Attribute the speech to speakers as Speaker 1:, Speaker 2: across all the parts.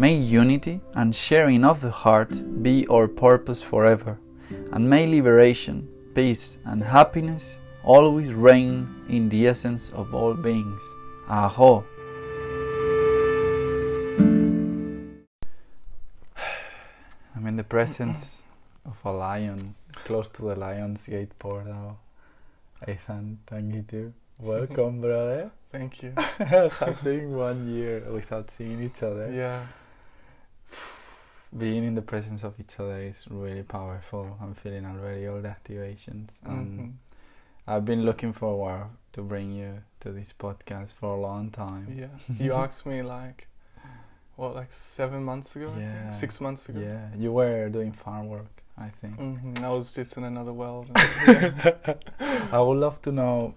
Speaker 1: May unity and sharing of the heart be our purpose forever, and may liberation, peace, and happiness always reign in the essence of all beings. Aho! I'm in the presence of a lion, close to the Lion's Gate portal. Ethan, thank you too. Welcome, brother.
Speaker 2: Thank you.
Speaker 1: Been one year without seeing each other.
Speaker 2: Yeah.
Speaker 1: Being in the presence of each other is really powerful. I'm feeling already all the activations, and
Speaker 2: Mhm.
Speaker 1: I've been looking forward to bring you to this podcast for a long time.
Speaker 2: Yeah. You asked me like, what, like seven months ago?
Speaker 1: Yeah.
Speaker 2: Six months ago.
Speaker 1: Yeah, you were doing farm work, I think.
Speaker 2: hmm I was just in another world.
Speaker 1: I would love to know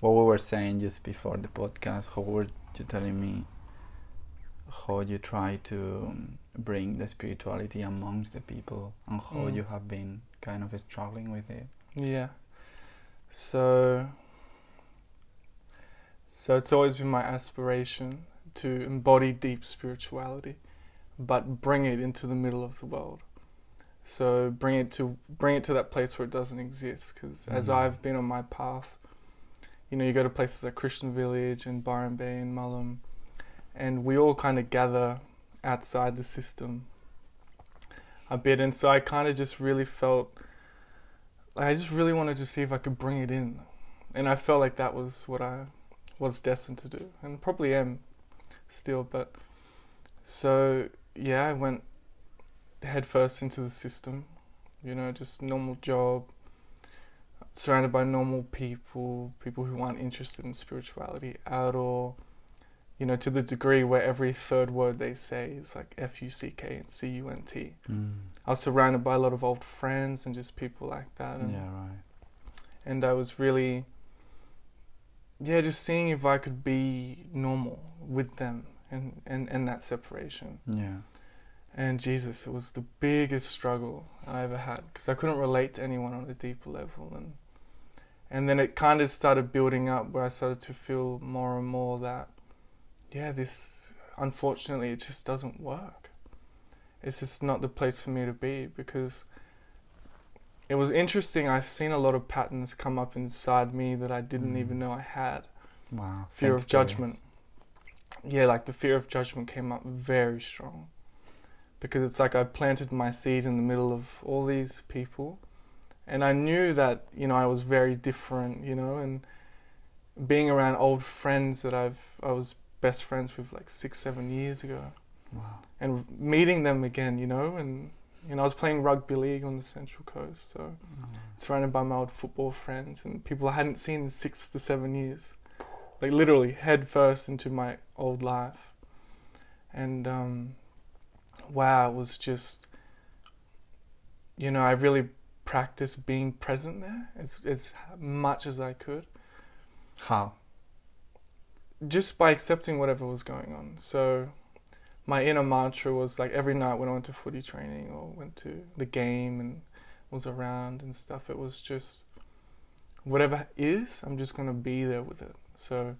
Speaker 1: what we were saying just before the podcast. How were you telling me how you try to um, bring the spirituality amongst the people and how
Speaker 2: Mm.
Speaker 1: you have been kind of struggling with it?
Speaker 2: Yeah. So so it's always been my aspiration to embody deep spirituality but bring it into the middle of the world. So bring it to bring it to that place where it doesn't exist because as
Speaker 1: Mm.
Speaker 2: I've been on my path you know you go to places like Krishna Village and Byron Bay and Mullum and we all kind of gather outside the system a bit and so I kind of just really felt like I just really wanted to see if I could bring it in, and I felt like that was what I was destined to do, and probably am still. But so yeah, I went headfirst into the system, you know, just normal job, surrounded by normal people, people who aren't interested in spirituality at all. You know, to the degree where every third word they say is like F U C K and C U N T.
Speaker 1: Mm.
Speaker 2: I was surrounded by a lot of old friends and just people like that. And,
Speaker 1: Yeah, right.
Speaker 2: and I was really, yeah, just seeing if I could be normal with them and, and, and that separation.
Speaker 1: Yeah.
Speaker 2: And Jesus, it was the biggest struggle I ever had because I couldn't relate to anyone on a deeper level. And, and then it kind of started building up where I started to feel more and more that, yeah, this, unfortunately, it just doesn't work. It's just not the place for me to be because it was interesting. I've seen a lot of patterns come up inside me that I didn't
Speaker 1: Mm.
Speaker 2: even know I had.
Speaker 1: Wow.
Speaker 2: Fear
Speaker 1: thanks
Speaker 2: of judgment. Yeah, like the fear of judgment came up very strong. because it's like I planted my seed in the middle of all these people, and I knew that you know I was very different, you know, and being around old friends that I've I was best friends with like six seven years ago,
Speaker 1: Wow.
Speaker 2: and meeting them again, you know, and you know I was playing rugby league on the Central Coast, so surrounded by my old football friends and people I hadn't seen in six to seven years, like literally head first into my old life, and um, wow, it was just, you know, I really practiced being present there as as much as I could,
Speaker 1: How?
Speaker 2: Just by accepting whatever was going on. So. My inner mantra was like every night when I went to footy training or went to the game and was around and stuff, it was just whatever is, I'm just gonna be there with it. So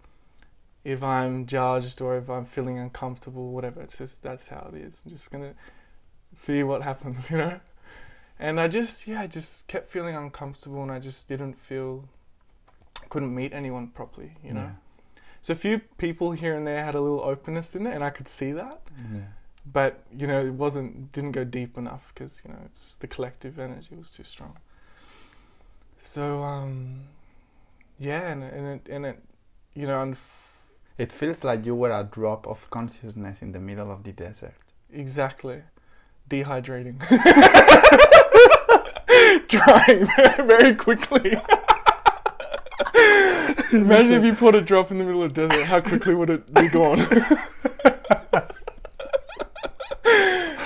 Speaker 2: if I'm judged or if I'm feeling uncomfortable, whatever, it's just that's how it is. I'm just gonna see what happens, you know? And I just yeah, I just kept feeling uncomfortable and I just didn't feel couldn't meet anyone properly, you know? So a few people here and there had a little openness in it and I could see that.
Speaker 1: Yeah.
Speaker 2: but you know it wasn't didn't go deep enough because you know it's just the collective energy was too strong. So um yeah and, and it and it you know and f-
Speaker 1: It feels like you were a drop of consciousness in the middle of the desert.
Speaker 2: exactly. Dehydrating. Drying very quickly imagine if you put a drop in the middle of the desert how quickly would it be gone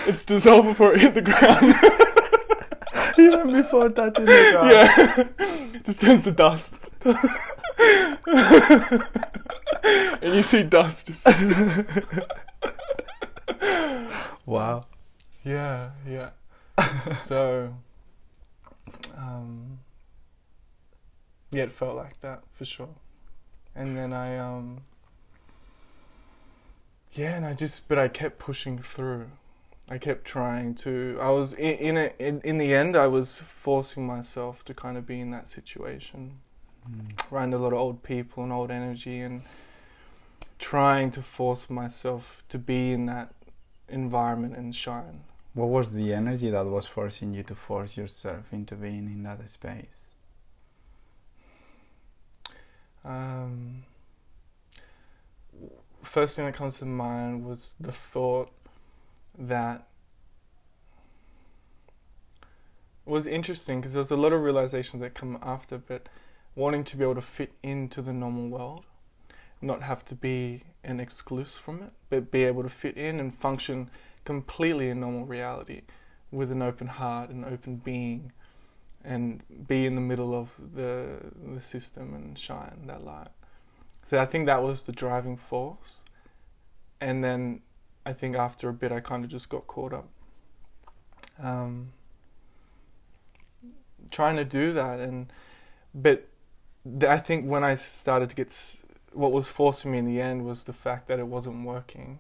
Speaker 2: it's dissolved before it hit the ground
Speaker 1: Even before touching the ground.
Speaker 2: Yeah, just turns to dust. and you see dust. Just
Speaker 1: Wow.
Speaker 2: yeah, yeah. so, um, yeah, it felt like that for sure. And then I, um, yeah, and I just, but I kept pushing through. I kept trying to. I was in in, it, in in the end. I was forcing myself to kind of be in that situation.
Speaker 1: Mm.
Speaker 2: around a lot of old people and old energy and trying to force myself to be in that environment and shine.
Speaker 1: What was the energy that was forcing you to force yourself into being in that space?
Speaker 2: Um, first thing that comes to mind was the thought that was interesting because there was a lot of realizations that come after, but wanting to be able to fit into the normal world, not have to be an exclusive from it, but be able to fit in and function completely in normal reality with an open heart, an open being, and be in the middle of the the system and shine that light. So I think that was the driving force, and then I think after a bit I kind of just got caught up. Um, trying to do that and but I think when I started to get s- what was forcing me in the end was the fact that it wasn't working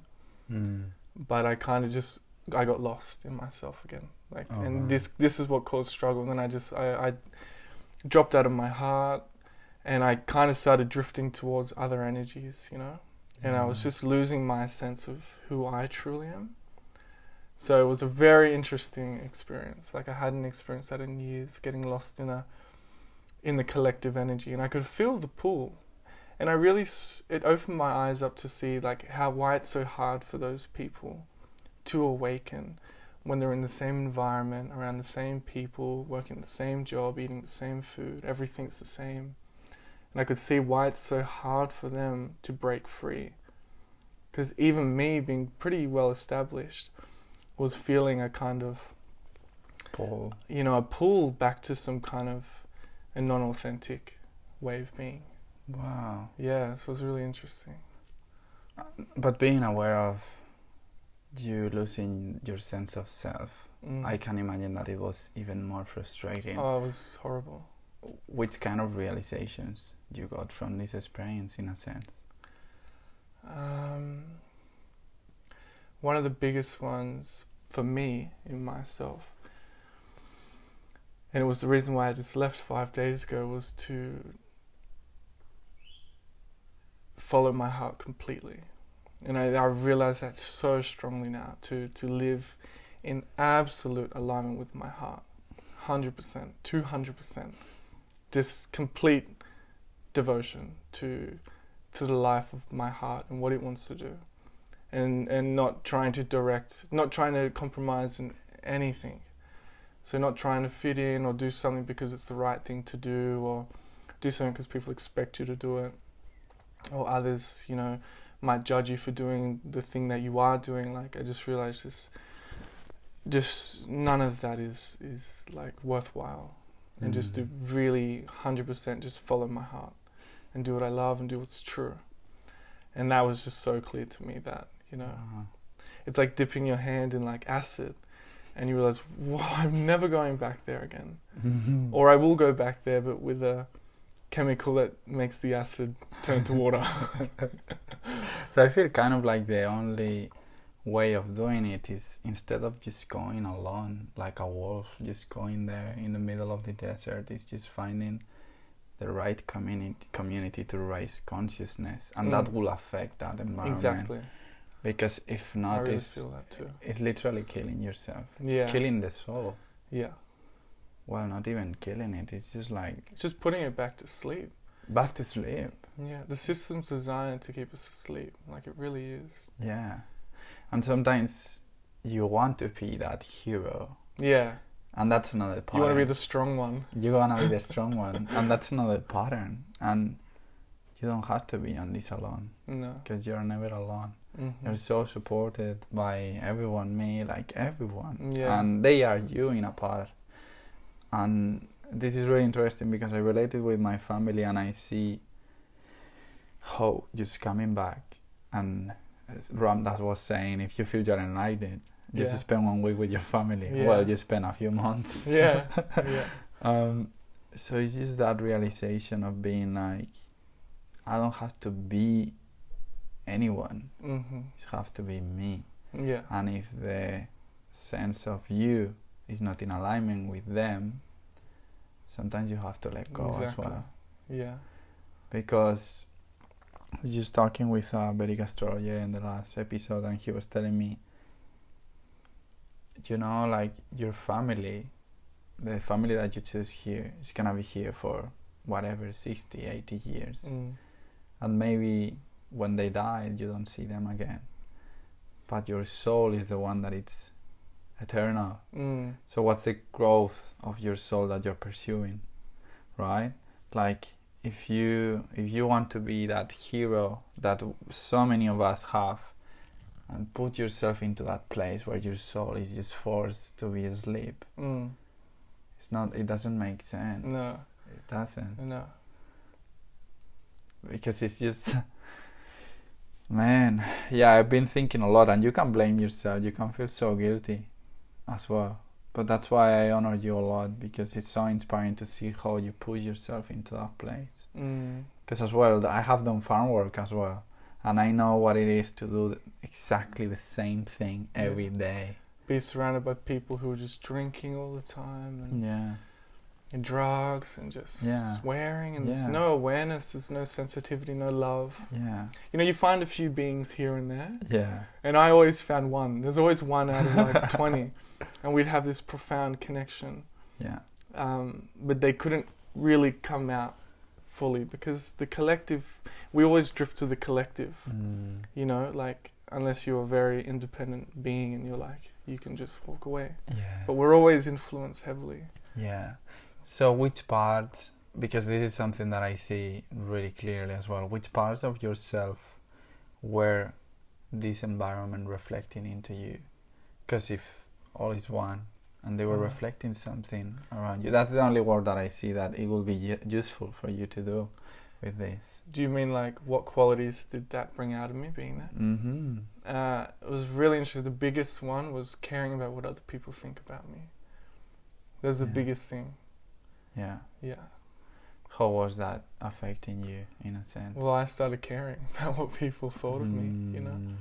Speaker 1: Mm.
Speaker 2: but I kind of just I got lost in myself again like
Speaker 1: Oh,
Speaker 2: and
Speaker 1: wow.
Speaker 2: this this is what caused struggle. And then I just I, I dropped out of my heart and I kind of started drifting towards other energies you know? And I was just losing my sense of who I truly am. So it was a very interesting experience. Like I hadn't experienced that in years getting lost in a in the collective energy. And I could feel the pull. And I really it opened my eyes up to see like how why it's so hard for those people to awaken when they're in the same environment around the same people working the same job eating the same food everything's the same and I could see why it's so hard for them to break free because even me being pretty well established was feeling a kind of
Speaker 1: pull.
Speaker 2: you know a pull back to some kind of a non-authentic way of being
Speaker 1: Wow.
Speaker 2: yeah so it was really interesting
Speaker 1: But being aware of you losing your sense of self,
Speaker 2: Mm.
Speaker 1: I can imagine that it was even more frustrating.
Speaker 2: oh it was horrible
Speaker 1: Which kind of realizations you got from this experience, in a sense?
Speaker 2: Um, one of the biggest ones for me in myself, and it was the reason why I just left five days ago, was to follow my heart completely. And I, I realize that so strongly now to, to live in absolute alignment with my heart. 100%, 200%. Just complete devotion to to the life of my heart and what it wants to do. And and not trying to direct, not trying to compromise in anything. So not trying to fit in or do something because it's the right thing to do or do something because people expect you to do it or others, you know, might judge you for doing the thing that you are doing. Like I just realized this just none of that is is like worthwhile and just to
Speaker 1: Mm.
Speaker 2: really 100% just follow my heart and do what I love and do what's true. And that was just so clear to me that, you know,
Speaker 1: Uh-huh.
Speaker 2: it's like dipping your hand in like acid and you realize, whoa, I'm never going back there again. Or I will go back there, but with a chemical that makes the acid turn to water.
Speaker 1: So I feel kind of like the only way of doing it is instead of just going alone like a wolf, just going there in the middle of the desert, is just finding the right community community to raise consciousness, and that
Speaker 2: Mm.
Speaker 1: will affect that environment.
Speaker 2: exactly.
Speaker 1: Because if not,
Speaker 2: really
Speaker 1: it's,
Speaker 2: that
Speaker 1: it's literally killing yourself,
Speaker 2: Yeah.
Speaker 1: killing the soul.
Speaker 2: Yeah.
Speaker 1: Well, not even killing it. It's just like
Speaker 2: It's just putting it back to sleep.
Speaker 1: back to sleep.
Speaker 2: Yeah. The system's designed to keep us asleep. Like it really is.
Speaker 1: Yeah, and sometimes you want to be that hero,
Speaker 2: Yeah.
Speaker 1: and that's another pattern.
Speaker 2: You want to be the strong one.
Speaker 1: you wanna be the strong one, and that's another pattern. And you don't have to be on this alone,
Speaker 2: No.
Speaker 1: because you're never alone.
Speaker 2: Mm-hmm.
Speaker 1: You're so supported by everyone, me, like everyone,
Speaker 2: Yeah.
Speaker 1: and they are you in a part. And this is really interesting because I related with my family, and I see how just coming back and as Ram Dass was saying, if you feel you're enlightened, just
Speaker 2: Yeah.
Speaker 1: spend one week with your family.
Speaker 2: Yeah.
Speaker 1: Well, you spend a few months.
Speaker 2: Yeah. yeah.
Speaker 1: Um, so it's just that realization of being like, I don't have to be anyone.
Speaker 2: Mm-hmm.
Speaker 1: It have to be me.
Speaker 2: Yeah.
Speaker 1: And if the sense of you is not in alignment with them, sometimes you have to let go as well.
Speaker 2: Yeah.
Speaker 1: Because I was just talking with a Vedic astrologer in the last episode, and he was telling me, you know, like your family, the family that you choose here is gonna be here for whatever 60, 80 years,
Speaker 2: Mm.
Speaker 1: and maybe when they die, you don't see them again. But your soul is the one that it's eternal.
Speaker 2: Mm.
Speaker 1: So what's the growth of your soul that you're pursuing, right? Like if you if you want to be that hero that so many of us have, and put yourself into that place where your soul is just forced to be asleep,
Speaker 2: Mm.
Speaker 1: it's not. It doesn't make sense.
Speaker 2: No.
Speaker 1: It doesn't
Speaker 2: No.
Speaker 1: because it's just. Man, yeah, I've been thinking a lot, and you can blame yourself. You can feel so guilty, as well. But that's why I honor you a lot because it's so inspiring to see how you push yourself into that place.
Speaker 2: Mm.
Speaker 1: Because as well, I have done farm work as well, and I know what it is to do exactly the same thing
Speaker 2: Yeah.
Speaker 1: every day.
Speaker 2: Be surrounded by people who are just drinking all the time and,
Speaker 1: Yeah,
Speaker 2: and drugs and just
Speaker 1: Yeah.
Speaker 2: swearing and there's no awareness, there's no sensitivity, no love.
Speaker 1: yeah,
Speaker 2: You know, you find a few beings here and there,
Speaker 1: yeah,
Speaker 2: and I always found one. There's always one out of like 20, and we'd have this profound connection.
Speaker 1: yeah,
Speaker 2: um, but they couldn't really come out fully because the collective we always drift to the collective
Speaker 1: mm.
Speaker 2: you know like unless you're a very independent being and you're like you can just walk away
Speaker 1: yeah.
Speaker 2: but we're always influenced heavily
Speaker 1: Yeah. So which parts because this is something that I see really clearly as well. Which parts of yourself were this environment reflecting into you? Because if all is one and they were
Speaker 2: Mhm.
Speaker 1: reflecting something around you, that's the only word that I see that it will be useful for you to do with this.
Speaker 2: do you mean like what qualities did that bring out of me being that
Speaker 1: Mm-hmm.
Speaker 2: uh, it was really interesting the biggest one was caring about what other people think about me that's the
Speaker 1: Yeah.
Speaker 2: biggest thing
Speaker 1: Yeah.
Speaker 2: yeah
Speaker 1: How was that affecting you in a sense?
Speaker 2: well i started caring about what people thought of me you know
Speaker 1: Mm.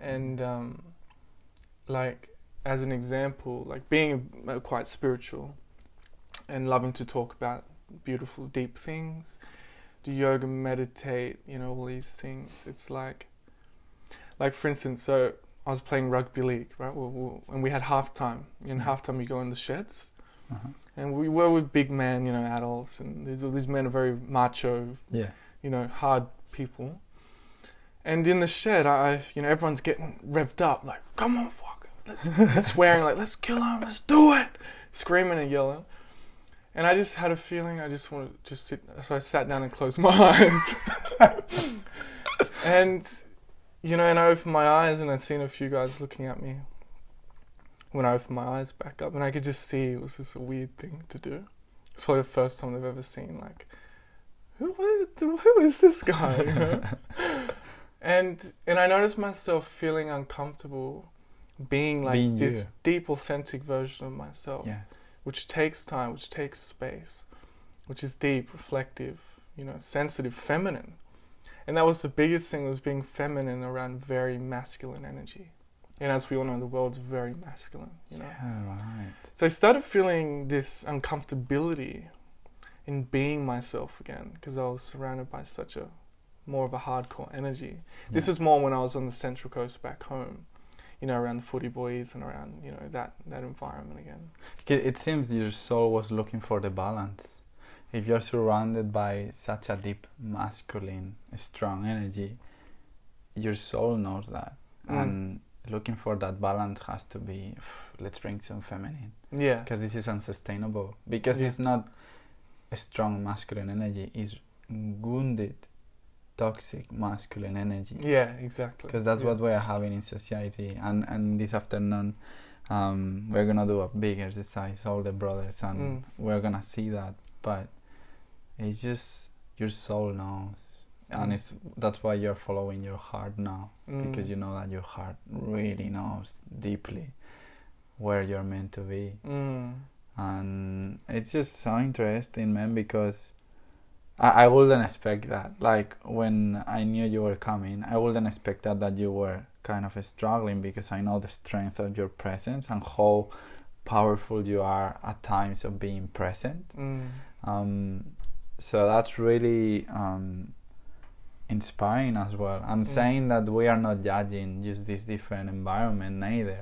Speaker 2: and um, like as an example, like being quite spiritual and loving to talk about beautiful, deep things, do yoga, meditate, you know, all these things. It's like, like for instance, so I was playing rugby league, right? We, we, and we had halftime. In
Speaker 1: Mm.
Speaker 2: halftime, you go in the sheds,
Speaker 1: Uh-huh.
Speaker 2: and we were with big men, you know, adults, and these these men are very macho,
Speaker 1: Yeah.
Speaker 2: you know, hard people. And in the shed, I, you know, everyone's getting revved up, like, "Come on, fuck, let's," swearing, like, "Let's kill him, let's do it," screaming and yelling. And I just had a feeling I just wanted to just sit. So I sat down and closed my eyes. and, you know, and I opened my eyes and I seen a few guys looking at me. When I opened my eyes back up, and I could just see it was just a weird thing to do. It's probably the first time they've ever seen like, who, who who is this guy? You know? and and I noticed myself feeling uncomfortable, being like
Speaker 1: Being
Speaker 2: this
Speaker 1: you.
Speaker 2: deep, authentic version of myself
Speaker 1: Yeah.
Speaker 2: which takes time, which takes space, which is deep, reflective, you know, sensitive, feminine. And that was the biggest thing was being feminine around very masculine energy. And as we all know, the world's very masculine, you know.
Speaker 1: Yeah, right.
Speaker 2: So I started feeling this uncomfortability in being myself again because I was surrounded by such a more of a hardcore energy. This
Speaker 1: Yeah.
Speaker 2: is more when I was on the Central Coast back home, you know, around the footy boys and around, you know, that, that environment again.
Speaker 1: It it seems your soul was looking for the balance. If you're surrounded by such a deep masculine, strong energy, your soul knows that.
Speaker 2: Mm.
Speaker 1: And looking for that balance has to be, let's bring some feminine.
Speaker 2: Yeah.
Speaker 1: Because this is unsustainable. Because
Speaker 2: Yeah.
Speaker 1: it's not a strong masculine energy, it's wounded, toxic masculine energy.
Speaker 2: Yeah, exactly.
Speaker 1: because that's
Speaker 2: yeah.
Speaker 1: what we are having in society and and this afternoon um, we're gonna do a big exercise all the brothers and
Speaker 2: Mm.
Speaker 1: we're gonna see that but it's just your soul knows and
Speaker 2: Mm.
Speaker 1: it's that's why you're following your heart now because
Speaker 2: Mm.
Speaker 1: you know that your heart really knows deeply where you're meant to be
Speaker 2: Mm.
Speaker 1: and it's just so interesting man because I, I wouldn't expect that like when i knew you were coming i wouldn't expect that that you were kind of struggling because i know the strength of your presence and how powerful you are at times of being present
Speaker 2: Mm.
Speaker 1: um, so that's really um, inspiring as well. I'm
Speaker 2: Mm.
Speaker 1: saying that we are not judging just this different environment neither.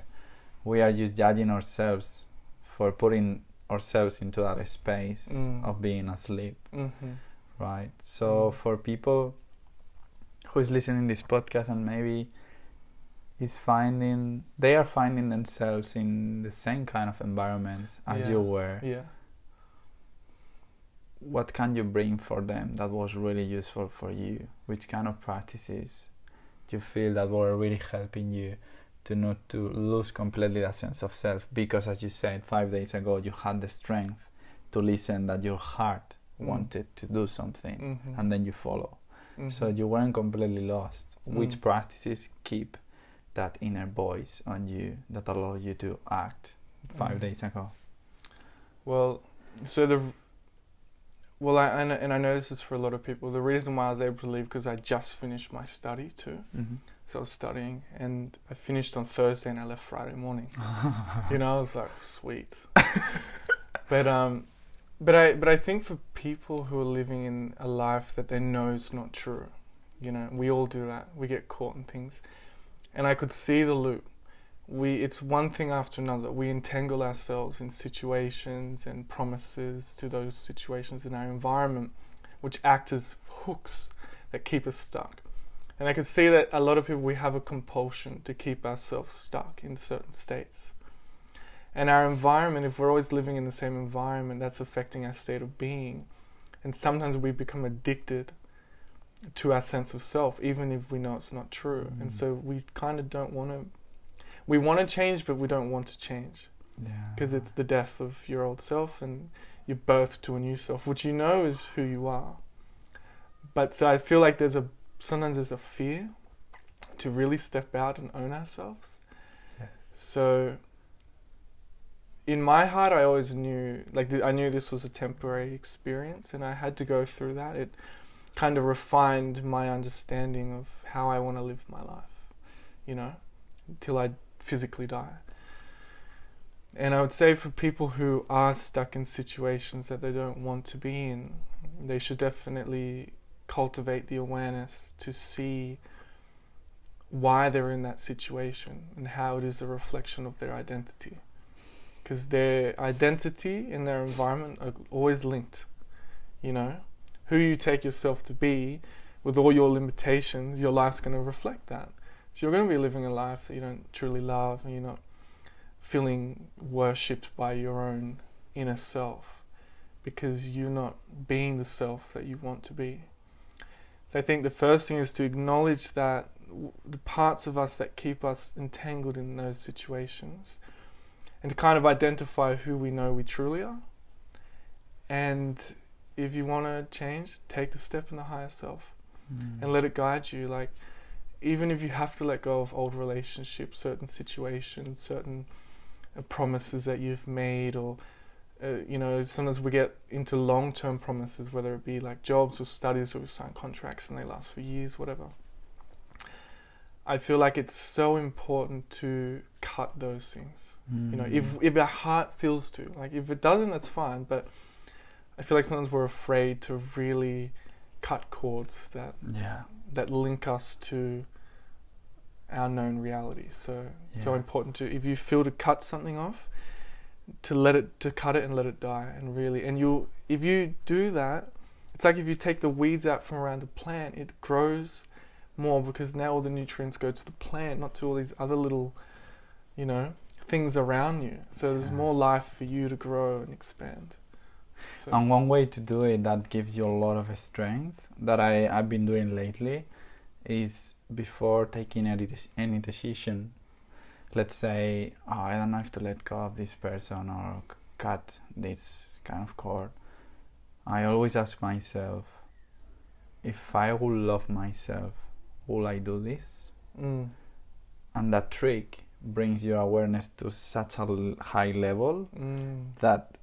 Speaker 1: We are just judging ourselves for putting ourselves into that space
Speaker 2: Mm.
Speaker 1: of being asleep,
Speaker 2: Mm-hmm.
Speaker 1: right? So
Speaker 2: Mm.
Speaker 1: for people who is listening this podcast and maybe is finding they are finding themselves in the same kind of environments as
Speaker 2: Yeah.
Speaker 1: you were
Speaker 2: Yeah.
Speaker 1: What can you bring for them that was really useful for you? Which kind of practices do you feel that were really helping you to not to lose completely that sense of self? Because as you said five days ago, you had the strength to listen that your heart
Speaker 2: Mm.
Speaker 1: wanted to do something,
Speaker 2: Mm-hmm.
Speaker 1: and then you follow. So
Speaker 2: Mhm.
Speaker 1: you weren't completely lost. Which
Speaker 2: Mm.
Speaker 1: practices keep that inner voice on you that allow you to act five
Speaker 2: Mm.
Speaker 1: days ago?
Speaker 2: Well, so the well, I, know, and I know this is for a lot of people. The reason why I was able to leave because I just finished my study too.
Speaker 1: Mm-hmm.
Speaker 2: So I was studying, and I finished on Thursday, and I left Friday morning. you know, I was like, sweet. but um, but I but I think for people who are living in a life that they know is not true, you know, we all do that. We get caught in things, and I could see the loop. We it's one thing after another. We entangle ourselves in situations and promises to those situations in our environment, which act as hooks that keep us stuck. And I can see that a lot of people we have a compulsion to keep ourselves stuck in certain states. And our environment, if we're always living in the same environment, that's affecting our state of being. And sometimes we become addicted to our sense of self, even if we know it's not true. And
Speaker 1: Mm.
Speaker 2: so we kind of don't want to. We want to change, but we don't want to change
Speaker 1: Yeah.
Speaker 2: because it's the death of your old self and your birth to a new self, which you know is who you are. But so I feel like there's a sometimes there's a fear to really step out and own ourselves.
Speaker 1: Yes.
Speaker 2: So in my heart, I always knew like I knew this was a temporary experience, and I had to go through that. It kind of refined my understanding of how I want to live my life, you know, until I physically die. And I would say for people who are stuck in situations that they don't want to be in, they should definitely cultivate the awareness to see why they're in that situation and how it is a reflection of their identity. Because their identity and their environment are always linked. You know, who you take yourself to be with all your limitations, your life's going to reflect that. So you're going to be living a life that you don't truly love and you're not feeling worshipped by your own inner self because you're not being the self that you want to be. So I think the first thing is to acknowledge that the parts of us that keep us entangled in those situations and to kind of identify who we know we truly are. And if you want to change, take the step in the higher self
Speaker 1: Mm.
Speaker 2: and let it guide you. Like, even if you have to let go of old relationships, certain situations, certain uh, promises that you've made, or uh, you know, sometimes we get into long-term promises, whether it be like jobs or studies, or we sign contracts and they last for years, whatever. I feel like it's so important to cut those things. You know, if
Speaker 1: Mm.
Speaker 2: if our heart feels to, like if it doesn't, that's fine. But I feel like sometimes we're afraid to really cut cords that
Speaker 1: yeah,
Speaker 2: that link us to our known reality. So so important to if you feel to cut something off, to let it to cut it and let it die and really and you if you do that, it's like if you take the weeds out from around a plant, it grows more because now all the nutrients go to the plant, not to all these other little, you know, things around you. So there's
Speaker 1: Yeah.
Speaker 2: more life for you to grow and expand. So,
Speaker 1: And one way to do it that gives you a lot of strength that I, I've been doing lately is before taking any, dec- any decision, let's say, oh, I don't have to let go of this person or cut this kind of cord. I always ask myself, if I would love myself, will I do this?
Speaker 2: mm,
Speaker 1: And that trick brings your awareness to such a l- high level
Speaker 2: mm,
Speaker 1: that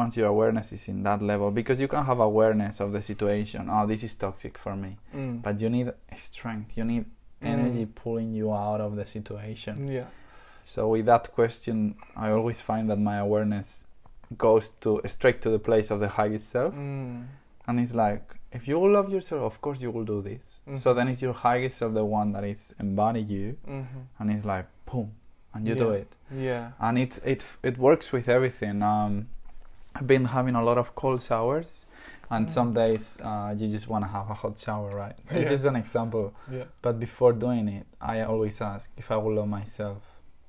Speaker 1: once your awareness is in that level because you can have awareness of the situation oh this is toxic for me
Speaker 2: mm.
Speaker 1: but you need strength you need energy
Speaker 2: Mm.
Speaker 1: pulling you out of the situation
Speaker 2: yeah.
Speaker 1: so with that question i always find that my awareness goes to straight to the place of the highest self
Speaker 2: Mm.
Speaker 1: and it's like if you love yourself of course you will do this so
Speaker 2: Mhm.
Speaker 1: then it's your highest self the one that is embodying you
Speaker 2: Mm-hmm.
Speaker 1: and it's like boom and you do it
Speaker 2: Yeah.
Speaker 1: and it it it works with everything. Um, I've been having a lot of cold showers, and
Speaker 2: Mm.
Speaker 1: some days uh, you just want to have a hot shower, right?
Speaker 2: Yeah.
Speaker 1: just an example.
Speaker 2: Yeah.
Speaker 1: But before doing it, I always ask if I will love myself,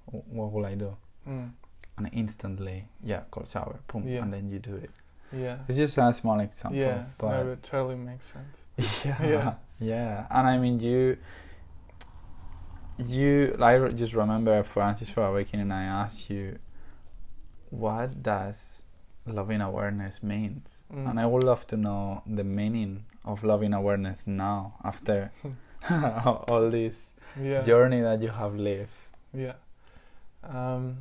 Speaker 1: what will I do?
Speaker 2: Mm.
Speaker 1: And instantly, yeah, cold shower, boom,
Speaker 2: Yeah.
Speaker 1: and then you do it.
Speaker 2: Yeah.
Speaker 1: It's just a small example,
Speaker 2: Yeah.
Speaker 1: but
Speaker 2: no, it totally makes sense.
Speaker 1: yeah,
Speaker 2: Yeah.
Speaker 1: yeah, and I mean you. You, I just remember Answers for Awakening. I asked you, what does loving awareness means,
Speaker 2: Mm.
Speaker 1: and I would love to know the meaning of loving awareness now after all this
Speaker 2: yeah.
Speaker 1: journey that you have lived.
Speaker 2: Yeah. Um,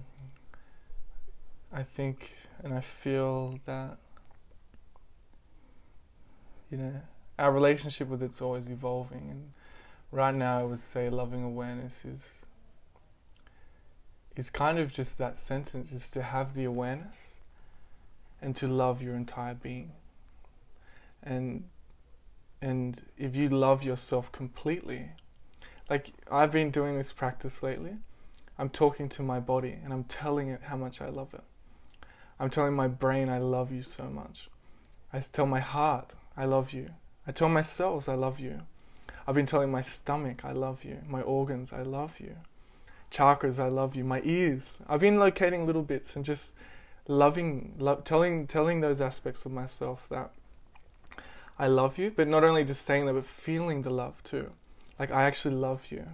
Speaker 2: I think and I feel that, you know, our relationship with it's always evolving. And right now, I would say loving awareness is. Is kind of just that sentence is to have the awareness and to love your entire being. And and if you love yourself completely, like I've been doing this practice lately. I'm talking to my body and I'm telling it how much I love it. I'm telling my brain I love you so much. I tell my heart I love you. I tell my cells I love you. I've been telling my stomach I love you. My organs I love you. Chakras I love you. My ears. I've been locating little bits and just loving, lo- telling, telling those aspects of myself that I love you. But not only just saying that, but feeling the love too. Like I actually love you.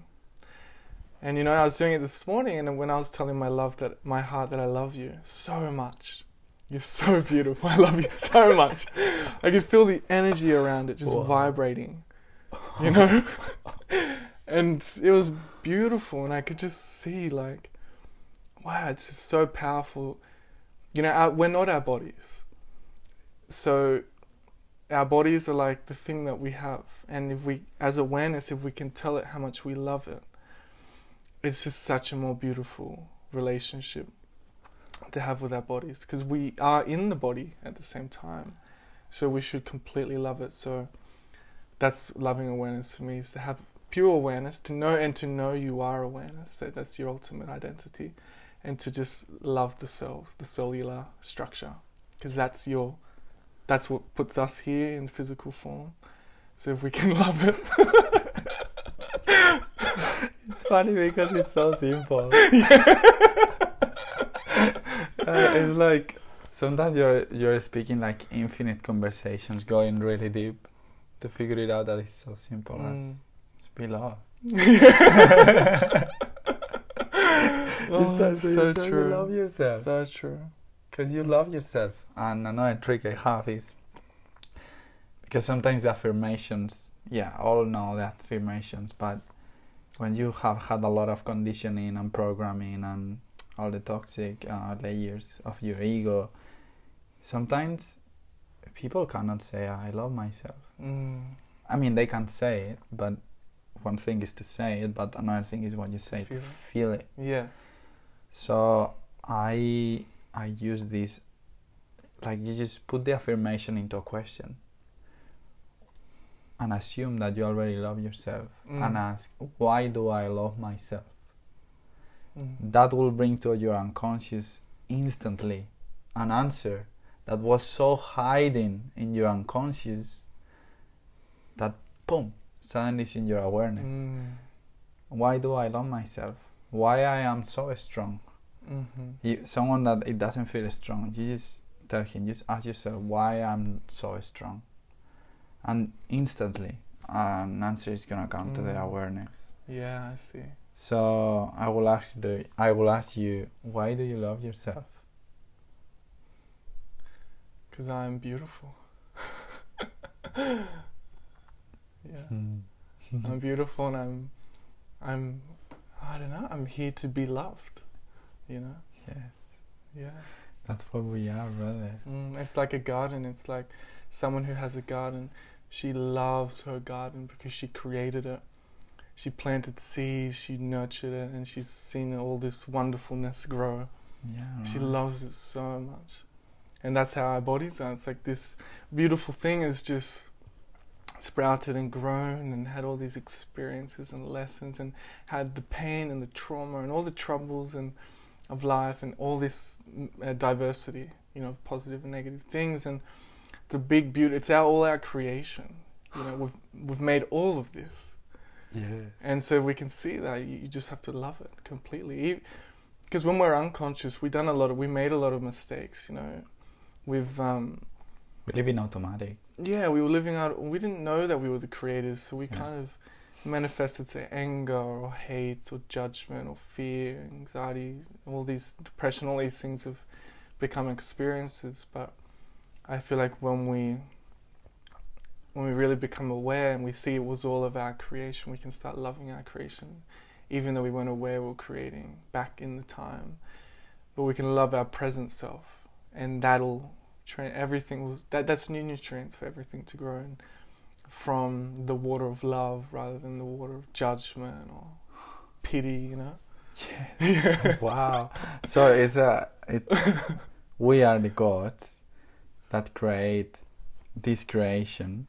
Speaker 2: And you know, I was doing it this morning, and when I was telling my love that my heart that I love you so much, you're so beautiful. I love you so much. I could feel the energy around it just
Speaker 1: Wow.
Speaker 2: vibrating, you know. and it was beautiful, and I could just see like, wow, it's just so powerful. You know, our, we're not our bodies, so our bodies are like the thing that we have, and if we, as awareness, if we can tell it how much we love it it's just such a more beautiful relationship to have with our bodies. Because we are in the body at the same time. So we should completely love it. So that's loving awareness for me is to have pure awareness, to know and to know you are awareness. That that's your ultimate identity, and to just love the cells, the cellular structure, because that's your, that's what puts us here in physical form. So if we can love it,
Speaker 1: It's funny because it's so simple. Uh, it's like sometimes you're you're speaking like infinite conversations, going really deep to figure it out that it's so simple as
Speaker 2: Mm.
Speaker 1: just be love.
Speaker 2: Oh,
Speaker 1: start-
Speaker 2: so
Speaker 1: you start to
Speaker 2: true.
Speaker 1: love yourself.
Speaker 2: So true.
Speaker 1: Because you love yourself. And another trick I have is because sometimes the affirmations, yeah, all know the affirmations, but when you have had a lot of conditioning and programming and all the toxic uh, layers of your ego, sometimes people cannot say, I love myself.
Speaker 2: Mm.
Speaker 1: I mean, they can say it, but one thing is to say it, but another thing is what you say
Speaker 2: Feel
Speaker 1: to
Speaker 2: it.
Speaker 1: feel it.
Speaker 2: Yeah.
Speaker 1: So I I use this like you just put the affirmation into a question and assume that you already love yourself
Speaker 2: Mm.
Speaker 1: and ask why do I love myself?
Speaker 2: Mm.
Speaker 1: That will bring to your unconscious instantly an answer that was so hiding in your unconscious that boom suddenly is in your awareness.
Speaker 2: Mm.
Speaker 1: Why do I love myself? Why I am so strong?
Speaker 2: Mm-hmm.
Speaker 1: you, someone that it doesn't feel strong, you just tell him, just ask yourself why I'm so strong, and instantly an answer is gonna come to the
Speaker 2: Mm.
Speaker 1: awareness.
Speaker 2: Yeah, I see.
Speaker 1: So I will ask the, I will ask you, why do you love yourself?
Speaker 2: Because I'm beautiful. yeah. I'm beautiful and I'm I'm I don't know, I'm here to be loved. You know?
Speaker 1: yes,
Speaker 2: Yeah.
Speaker 1: that's what we are, brother.
Speaker 2: Mm, it's like a garden. It's like someone who has a garden. She loves her garden because she created it. She planted seeds, she nurtured it, and she's seen all this wonderfulness grow.
Speaker 1: Yeah,
Speaker 2: She loves it so much. And that's how our bodies are. It's like this beautiful thing is just sprouted and grown and had all these experiences and lessons and had the pain and the trauma and all the troubles and of life and all this mm, uh, diversity, you know, positive and negative things and the big beauty. It's our all our creation. You know, we've we've made all of this.
Speaker 1: Yeah.
Speaker 2: And so we can see that you, you just have to love it completely. Because when we're unconscious, we've done a lot of, we made a lot of mistakes. You know, we've, um,
Speaker 1: We live in automatic.
Speaker 2: yeah, we were living out. We didn't know that we were the creators, so we
Speaker 1: Yeah.
Speaker 2: kind of manifested say anger or hate or judgment or fear, anxiety, all these depression, all these things have become experiences. But I feel like when we when we really become aware and we see it was all of our creation, we can start loving our creation, even though we weren't aware we were creating back in the time. But we can love our present self, and that'll train everything. Was that that's new nutrients for everything to grow in, from the water of love rather than the water of judgment or pity. You know. Yeah.
Speaker 1: wow. So it's a it's we are the gods that create this creation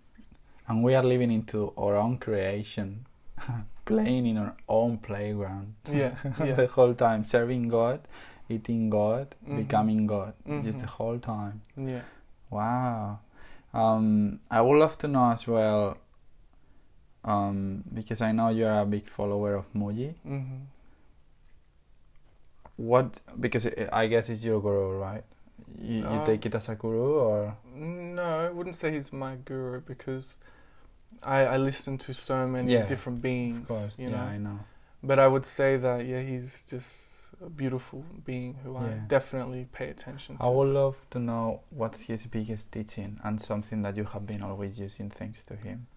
Speaker 1: and we are living into our own creation playing in our own playground
Speaker 2: Yeah, yeah.
Speaker 1: the whole time serving god eating god
Speaker 2: Mhm.
Speaker 1: becoming god just
Speaker 2: Mhm.
Speaker 1: the whole time
Speaker 2: Yeah.
Speaker 1: wow um, i would love to know as well um, because i know you're a big follower of Mooji
Speaker 2: hmm
Speaker 1: What? Because it, I guess it's your guru, right? You, you
Speaker 2: Um,
Speaker 1: take it as a guru, or
Speaker 2: No, I wouldn't say he's my guru because I I listen to so many
Speaker 1: Yeah,
Speaker 2: different
Speaker 1: of
Speaker 2: beings.
Speaker 1: course,
Speaker 2: You
Speaker 1: yeah,
Speaker 2: know.
Speaker 1: I know.
Speaker 2: But I would say that yeah, he's just a beautiful being who I definitely pay attention to.
Speaker 1: I would love to know what's his biggest teaching and something that you have been always using thanks to him,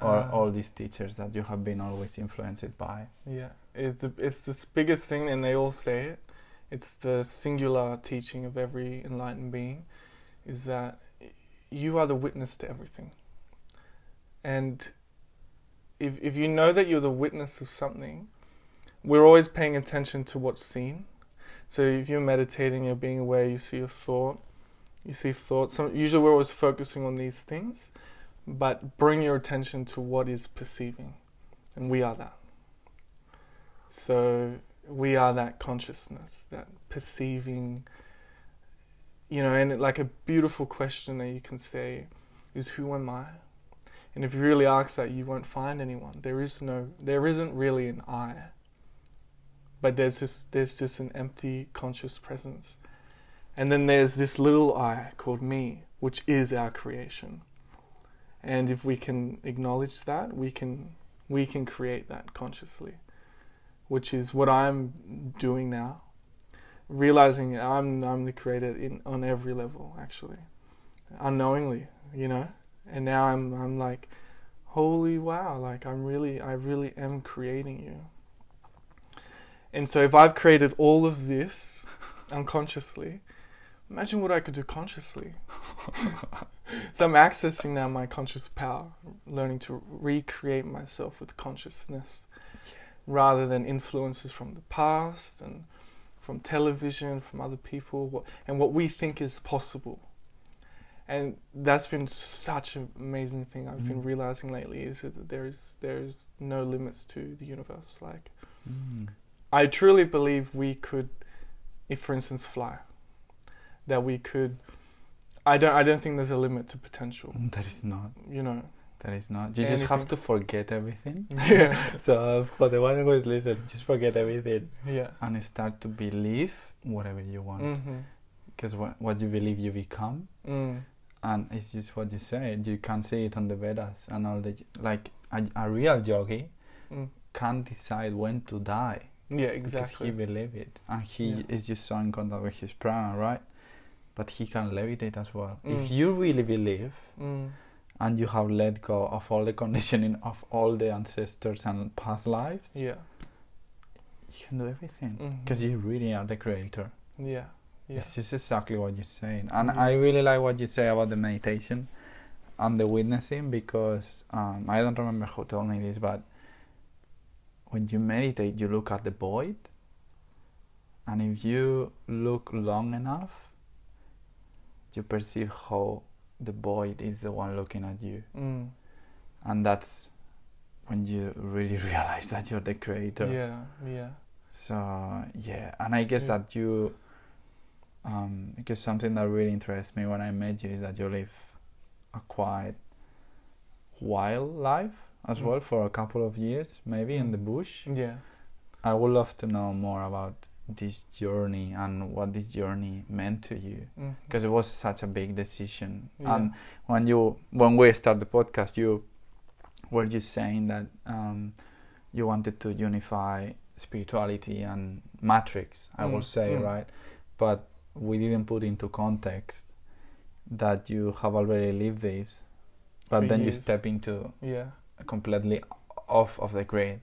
Speaker 1: or
Speaker 2: Uh,
Speaker 1: all these teachers that you have been always influenced by.
Speaker 2: Yeah, it's the it's the biggest thing, and they all say it. It's the singular teaching of every enlightened being, is that you are the witness to everything. And if if you know that you're the witness of something, we're always paying attention to what's seen. So if you're meditating, you're being aware, you see a thought, you see thoughts. So usually we're always focusing on these things, but bring your attention to what is perceiving and we are that. So we are that consciousness, that perceiving, you know, and like a beautiful question that you can say is, Who am I? And if you really ask that, you won't find anyone. There is no, there isn't really an I. But there's just, there's just an empty conscious presence. And then there's this little I called me, which is our creation. And if we can acknowledge that, we can, we can create that consciously which is what I'm doing now. Realizing I'm I'm the creator in on every level actually, unknowingly, you know. And now I'm I'm like, holy wow! Like I'm really I really am creating you. And so if I've created all of this unconsciously, imagine what I could do consciously. so I'm accessing now my conscious power, learning to recreate myself with consciousness rather than influences from the past and from television, from other people, and what we think is possible. And that's been such an amazing thing I've mm. been realizing lately is that there is there is no limits to the universe. Like, mm. I truly believe we could, if for instance fly, that we could. I don't. I don't think there's a limit to potential.
Speaker 1: That is not.
Speaker 2: You know.
Speaker 1: That is not. You Anything. just have to forget everything.
Speaker 2: Yeah.
Speaker 1: so for the one who is listening, just forget everything.
Speaker 2: Yeah.
Speaker 1: And start to believe whatever you want. Because
Speaker 2: mm-hmm.
Speaker 1: what what you believe, you become.
Speaker 2: Mm.
Speaker 1: And it's just what you said. You can see it on the Vedas and all the like. A, a real yogi mm. can't decide when to die.
Speaker 2: Yeah, exactly.
Speaker 1: Because he believes it, and he yeah. is just so in contact with his prana, right? But he can levitate as well.
Speaker 2: Mm.
Speaker 1: If you really believe
Speaker 2: mm
Speaker 1: and you have let go of all the conditioning of all the ancestors and past lives,
Speaker 2: yeah,
Speaker 1: you can do everything
Speaker 2: because
Speaker 1: mm-hmm. you really are the creator.
Speaker 2: Yeah, yeah.
Speaker 1: It's just exactly what you're saying, and I really like what you say about the meditation and the witnessing because um, I don't remember who told me this, but when you meditate, you look at the void, and if you look long enough, you perceive how the void is the one looking at you
Speaker 2: mm.
Speaker 1: and that's when you really realize that you're the creator
Speaker 2: yeah yeah
Speaker 1: so yeah and i guess yeah. that you um because something that really interests me when i met you is that you live a quiet, wild life as mm. well for a couple of years maybe mm. in the bush
Speaker 2: yeah
Speaker 1: i would love to know more about this journey and what this journey meant to you because
Speaker 2: mm-hmm.
Speaker 1: it was such a big decision
Speaker 2: yeah.
Speaker 1: and when you when we start the podcast you were just saying that um, you wanted to unify spirituality and matrix i
Speaker 2: mm.
Speaker 1: will say
Speaker 2: mm.
Speaker 1: right but we didn't put into context that you have already lived this but
Speaker 2: For
Speaker 1: then
Speaker 2: years.
Speaker 1: you step into
Speaker 2: yeah
Speaker 1: completely off of the grid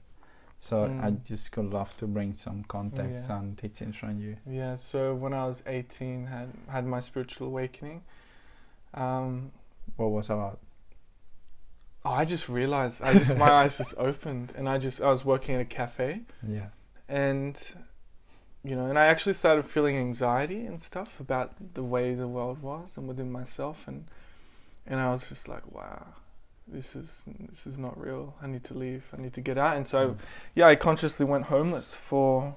Speaker 1: so
Speaker 2: mm.
Speaker 1: I just would love to bring some context
Speaker 2: yeah.
Speaker 1: and teachings from you.
Speaker 2: Yeah. So when I was 18, had had my spiritual awakening. Um,
Speaker 1: what was about?
Speaker 2: Oh, I just realized. I just my eyes just opened, and I just I was working at a cafe.
Speaker 1: Yeah.
Speaker 2: And you know, and I actually started feeling anxiety and stuff about the way the world was and within myself, and and I was just like, wow this is this is not real. I need to leave. I need to get out. And so, mm. yeah, I consciously went homeless for,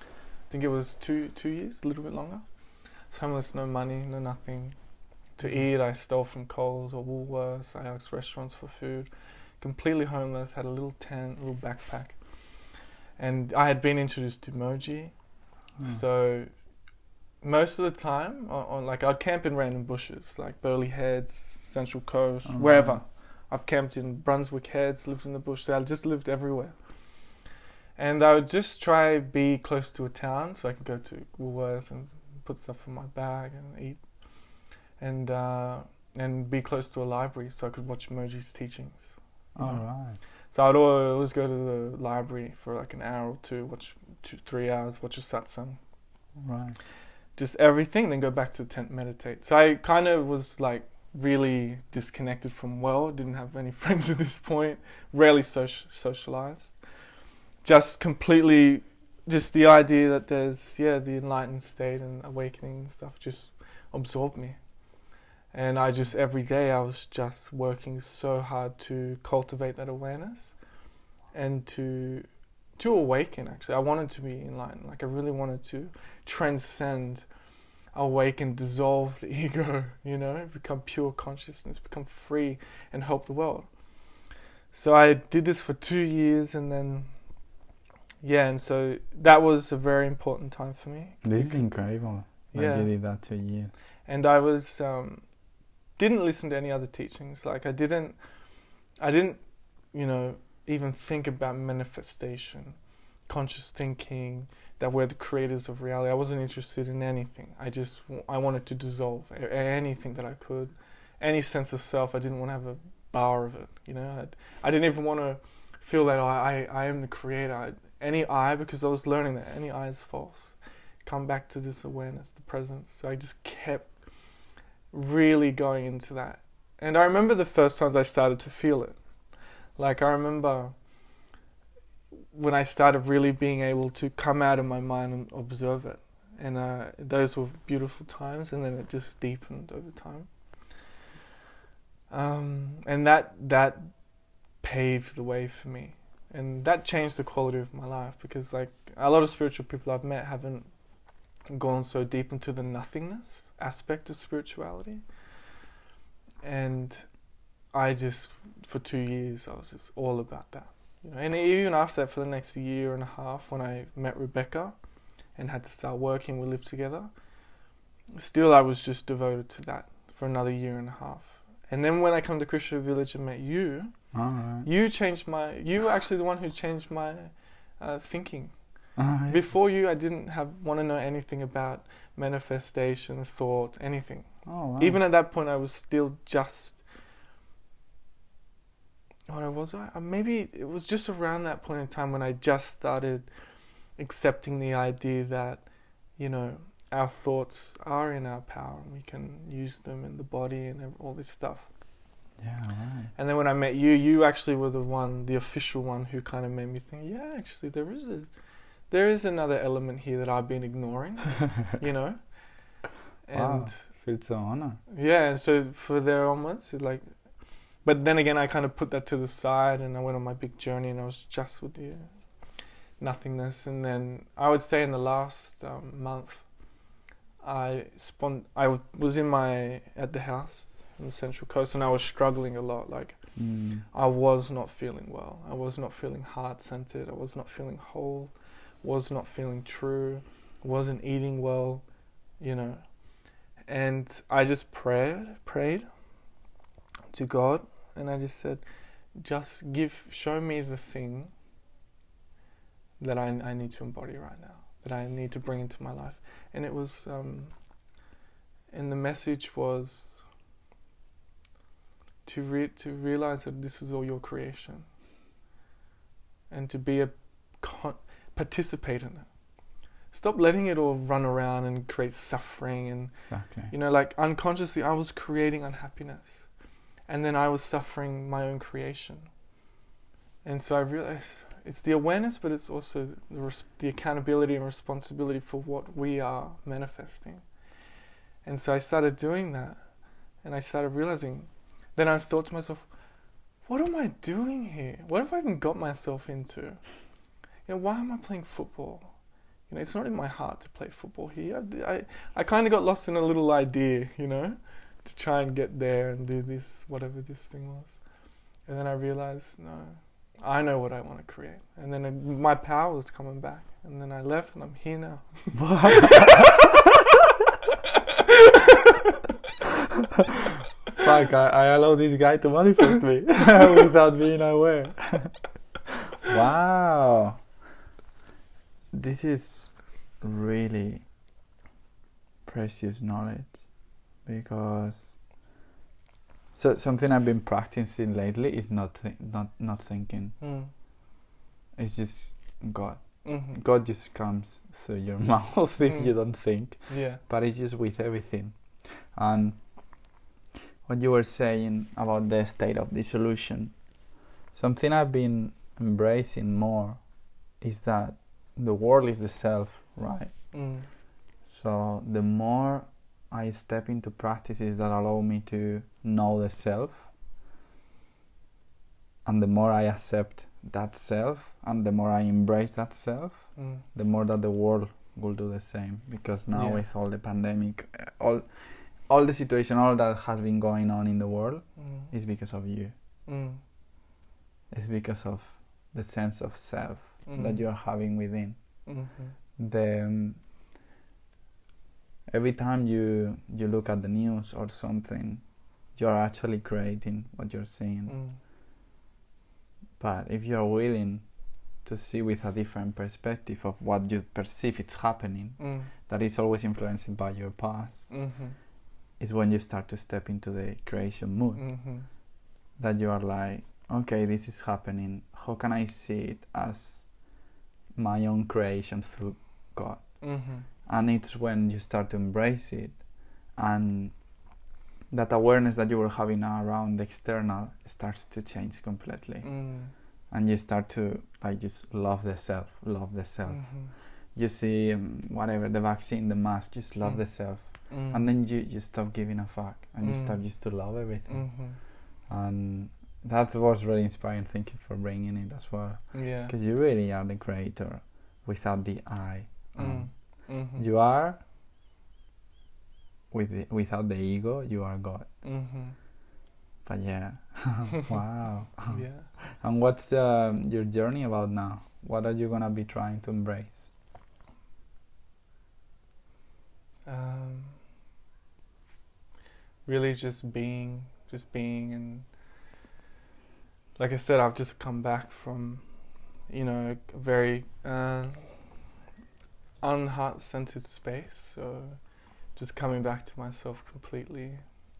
Speaker 2: I think it was two two years, a little bit longer. So homeless, no money, no nothing to mm. eat. I stole from Coles or Woolworths. I asked restaurants for food. Completely homeless. Had a little tent, a little backpack, and I had been introduced to Mooji. Mm. So most of the time, on, on, like I'd camp in random bushes, like Burleigh Heads, Central Coast, oh, wherever. I've camped in Brunswick Heads, lived in the bush. So I just lived everywhere. And I would just try be close to a town so I could go to Woolworths and put stuff in my bag and eat, and uh, and be close to a library so I could watch Mooji's teachings.
Speaker 1: All right.
Speaker 2: So I'd always go to the library for like an hour or two, watch two, three hours, watch a satsang.
Speaker 1: Right.
Speaker 2: Just everything, then go back to the tent, meditate. So I kind of was like really disconnected from world, didn't have any friends at this point, rarely social, socialized. Just completely, just the idea that there's, yeah, the enlightened state and awakening and stuff just absorbed me. And I just, every day, I was just working so hard to cultivate that awareness. and to to awaken. Actually, I wanted to be enlightened. Like I really wanted to transcend, awaken, dissolve the ego. You know, become pure consciousness, become free, and help the world. So I did this for two years, and then yeah, and so that was a very important time for me.
Speaker 1: This is incredible.
Speaker 2: Yeah.
Speaker 1: You did that to a year.
Speaker 2: and I was um, didn't listen to any other teachings. Like I didn't, I didn't, you know, even think about manifestation, conscious thinking that we're the creators of reality. I wasn't interested in anything. I just I wanted to dissolve anything that I could, any sense of self. I didn't want to have a bar of it. You know, I, I didn't even want to feel that I I, am the creator. I, any I because I was learning that any I is false. Come back to this awareness, the presence. So I just kept really going into that. And I remember the first times I started to feel it. Like I remember when I started really being able to come out of my mind and observe it. And uh, those were beautiful times, and then it just deepened over time. Um, and that that paved the way for me, and that changed the quality of my life because, like a lot of spiritual people I've met, haven't gone so deep into the nothingness aspect of spirituality. And I just, for two years, I was just all about that. You know, and even after that, for the next year and a half, when I met Rebecca and had to start working, we lived together. Still, I was just devoted to that for another year and a half. And then when I come to Krishna Village and met you,
Speaker 1: right.
Speaker 2: you changed my. You were actually the one who changed my uh, thinking.
Speaker 1: Right.
Speaker 2: Before you, I didn't have want to know anything about manifestation, thought, anything.
Speaker 1: oh, wow.
Speaker 2: Even at that point, I was still just. What was I? Uh, Maybe it was just around that point in time when I just started accepting the idea that, you know, our thoughts are in our power and we can use them in the body and all this stuff.
Speaker 1: yeah, right.
Speaker 2: And then when I met you, you actually were the one, the official one, who kind of made me think, yeah, actually, there is a, there is another element here that I've been ignoring, you know. And
Speaker 1: Wow. Feel so honored.
Speaker 2: yeah, and so for there onwards, it like, but then again, I kind of put that to the side, and I went on my big journey, and I was just with the nothingness. And then I would say in the last um, month, I spon- I was in my at the house on the Central Coast, and I was struggling a lot. Like
Speaker 1: Mm.
Speaker 2: I was not feeling well. I was not feeling heart centered. I was not feeling whole. Was not feeling true. Wasn't eating well, you know. And I just prayed, prayed to God, and I just said, just give, show me the thing that I, I need to embody right now, that I need to bring into my life. And it was, um, and the message was to re- to realize that this is all your creation, and to be a con- participate in it. Stop letting it all run around and create suffering and
Speaker 1: Exactly.
Speaker 2: you know like unconsciously I was creating unhappiness, and then I was suffering my own creation. And so I realized it's the awareness, but it's also the, res- the accountability and responsibility for what we are manifesting. And so I started doing that, and I started realizing. Then I thought to myself, what am I doing here? What have I even got myself into? You know, why am I playing football? You know, it's not in my heart to play football here. I, I, I kind of got lost in a little idea, you know, to try and get there and do this, whatever this thing was. And then I realized, no, I know what I want to create. And then it, my power was coming back. And then I left and I'm here now.
Speaker 1: Fuck, I, I allow this guy to manifest me without being aware. wow. This is really precious knowledge because so something I've been practicing lately is not thi- not not thinking.
Speaker 2: Mm.
Speaker 1: It's just God.
Speaker 2: hmm
Speaker 1: God just comes through your mouth if you
Speaker 2: Mm.
Speaker 1: don't think.
Speaker 2: Yeah.
Speaker 1: but it's just with everything. And what you were saying about the state of dissolution, something I've been embracing more is that the world is the self, right?
Speaker 2: Mm.
Speaker 1: So the more I step into practices that allow me to know the self, and the more I accept that self and the more I embrace that self,
Speaker 2: Mm.
Speaker 1: the more that the world will do the same. Because now
Speaker 2: Yeah.
Speaker 1: with all the pandemic, uh, all all the situation, all that has been going on in the world
Speaker 2: Mm.
Speaker 1: is because of you.
Speaker 2: Mm.
Speaker 1: It's because of the sense of self
Speaker 2: Mm.
Speaker 1: that you are having within.
Speaker 2: Mhm.
Speaker 1: The um, every time you you look at the news or something, you are actually creating what you're seeing.
Speaker 2: Mm.
Speaker 1: But if you are willing to see with a different perspective of what you perceive is happening,
Speaker 2: Mm.
Speaker 1: that is always influenced by your past,
Speaker 2: Mhm.
Speaker 1: is when you start to step into the creation mood.
Speaker 2: Mhm.
Speaker 1: That you are like, okay, this is happening. How can I see it as my own creation through God?
Speaker 2: Mhm.
Speaker 1: And it's when you start to embrace it and that awareness that you were having around the external starts to change completely.
Speaker 2: Mm.
Speaker 1: and you start to like just love the self love the self
Speaker 2: Mhm.
Speaker 1: you see um, whatever the vaccine the mask just love
Speaker 2: Mm.
Speaker 1: the self
Speaker 2: Mm.
Speaker 1: and then you, you stop giving a fuck and you
Speaker 2: Mm.
Speaker 1: start just to love everything
Speaker 2: Mhm.
Speaker 1: and that was really inspiring thank you for bringing it as well
Speaker 2: Yeah.
Speaker 1: because you really are the creator without the I um,
Speaker 2: Mm. Mhm.
Speaker 1: you are with the, without the ego you are God
Speaker 2: Mhm.
Speaker 1: but yeah wow
Speaker 2: Yeah.
Speaker 1: and what's um, your journey about now what are you gonna be trying to embrace
Speaker 2: Um, really just being, just being, and like I said, I've just come back from, you know, a very uh, unheart-centered space. So, just coming back to myself completely,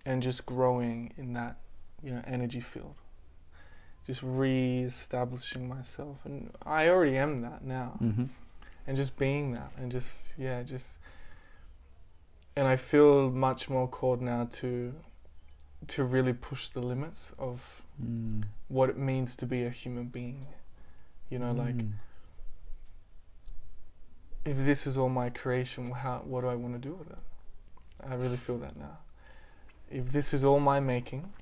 Speaker 2: and just growing in that, you know, energy field. Just re-establishing myself, and I already am that now
Speaker 1: mm-hmm.
Speaker 2: and just being that and just yeah just and I feel much more called now to to really push the limits of
Speaker 1: Mm.
Speaker 2: what it means to be a human being you know like
Speaker 1: Mm.
Speaker 2: If this is all my creation how what do I want to do with it I really feel that now if this is all my making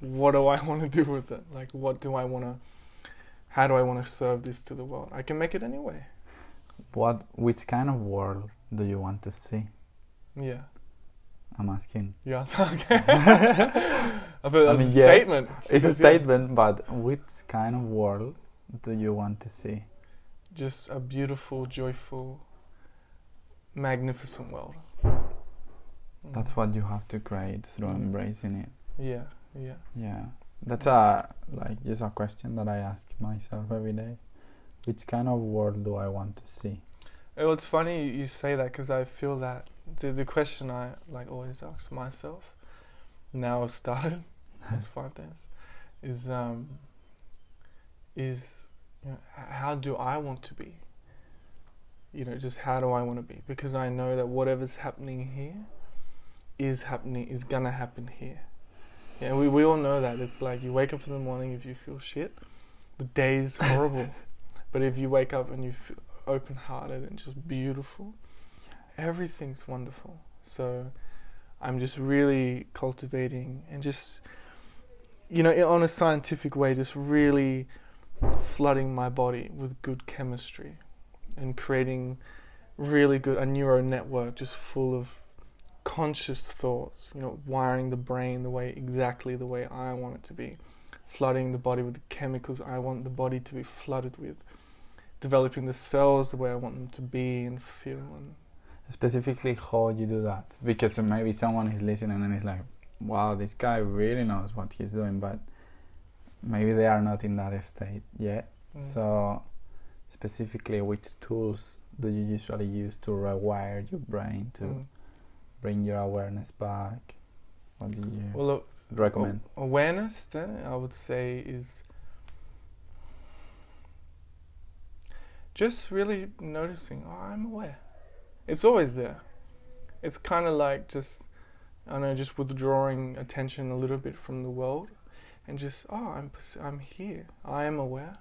Speaker 2: what do I want to do with it like what do I want to how do I want to serve this to the world I can make it anyway
Speaker 1: What, which kind of world do you want to see?
Speaker 2: yeah
Speaker 1: I'm asking.
Speaker 2: You answer okay. I thought that
Speaker 1: I
Speaker 2: was
Speaker 1: mean,
Speaker 2: a
Speaker 1: yes,
Speaker 2: statement.
Speaker 1: It's a
Speaker 2: yeah,
Speaker 1: statement, but which kind of world do you want to see?
Speaker 2: Just a beautiful, joyful, magnificent world.
Speaker 1: That's what you have to create through embracing it.
Speaker 2: Yeah, yeah.
Speaker 1: Yeah, that's a like just a question that I ask myself every day. Which kind of world do I want to see?
Speaker 2: Oh, it's funny you say that because I feel that the the question I like always ask myself. Now I've started. Five days. Is um. Is you know how do I want to be? You know, just how do I want to be? Because I know that whatever's happening here is happening is gonna happen here. Yeah, we we all know that. It's like you wake up in the morning if you feel shit, the day is horrible. but if you wake up and you feel open hearted and just beautiful, everything's wonderful. So I'm just really cultivating and just, you know, on a scientific way, just really flooding my body with good chemistry and creating really good, a neural network just full of conscious thoughts, you know, wiring the brain the way, exactly the way I want it to be, flooding the body with the chemicals I want the body to be flooded with developing the cells the way I want them to be and feel. And
Speaker 1: Specifically, how you do that? Because maybe someone is listening and is like, "Wow, this guy really knows what he's doing," but maybe they are not in that state yet.
Speaker 2: mm.
Speaker 1: So, specifically, which tools do you usually use to rewire your brain to
Speaker 2: Mm.
Speaker 1: bring your awareness back? What do you
Speaker 2: well, look,
Speaker 1: recommend?
Speaker 2: awareness then I would say is just really noticing. Oh, I'm aware. It's always there. It's kind of like just I don't know, just withdrawing attention a little bit from the world, and just oh, I'm I'm here. I am aware,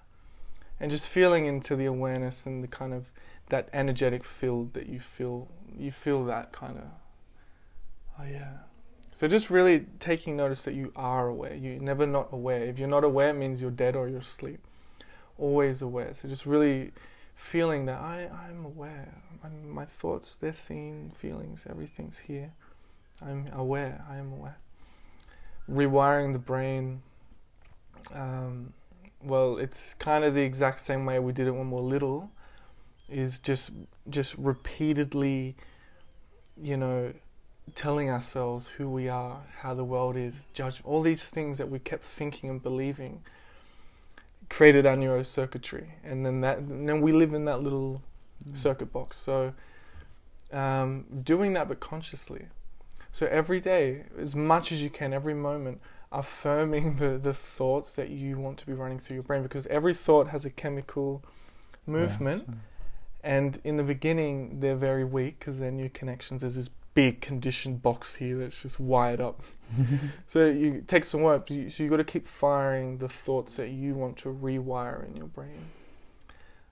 Speaker 2: and just feeling into the awareness and the kind of that energetic field that you feel. You feel that kind of. Oh yeah. So just really taking notice that you are aware. You're never not aware. If you're not aware, it means you're dead or you're asleep. always aware. So just really feeling that I, I'm aware. I'm, my thoughts, they're seen, feelings, everything's here. I'm aware. I am aware. Rewiring the brain. Um, well, it's kind of the exact same way we did it when we were little. Is just just repeatedly, you know, telling ourselves who we are, how the world is, judge all these things that we kept thinking and believing created our neurocircuitry, and then that, and then we live in that little mm. circuit box. So, um, doing that but consciously. So every day, as much as you can, every moment, affirming the the thoughts that you want to be running through your brain, because every thought has a chemical movement. Yeah, and in the beginning, they're very weak because they're new connections. There's this big conditioned box here that's just wired up. so you take some work. so you've got to keep firing the thoughts that you want to rewire in your brain.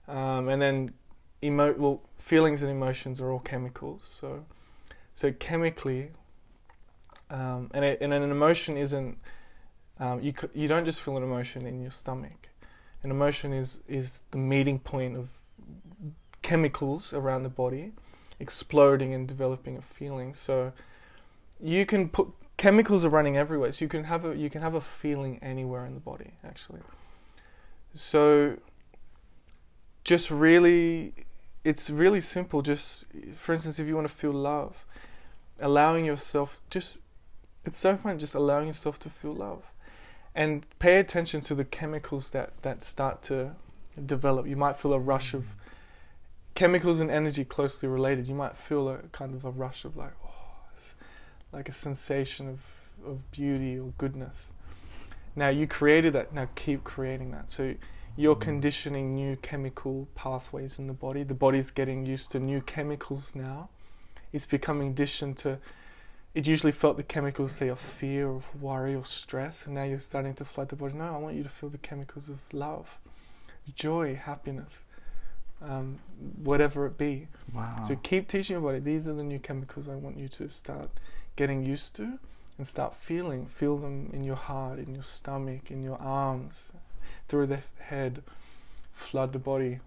Speaker 2: Um, and then, emo- well, feelings and emotions are all chemicals. So, so chemically, um, and it, and an emotion isn't. Um, you you don't just feel an emotion in your stomach. An emotion is is the meeting point of chemicals around the body exploding and developing a feeling. So you can put chemicals are running everywhere. So you can have a you can have a feeling anywhere in the body actually. So just really it's really simple just for instance if you want to feel love allowing yourself just it's so fun just allowing yourself to feel love and pay attention to the chemicals that that start to develop you might feel a rush of chemicals and energy closely related. You might feel a kind of a rush of like, oh, like a sensation of, of beauty or goodness. Now you created that. Now keep creating that. So you're mm-hmm. conditioning new chemical pathways in the body. The body's getting used to new chemicals now. It's becoming conditioned to. It usually felt the chemicals, say, of fear, of worry, or stress, and now you're starting to flood the body. No, I want you to feel the chemicals of love, joy, happiness um, whatever it be.
Speaker 1: Wow.
Speaker 2: So keep teaching your body. These are the new chemicals I want you to start getting used to and start feeling. Feel them in your heart, in your stomach, in your arms, through the head. Flood the body.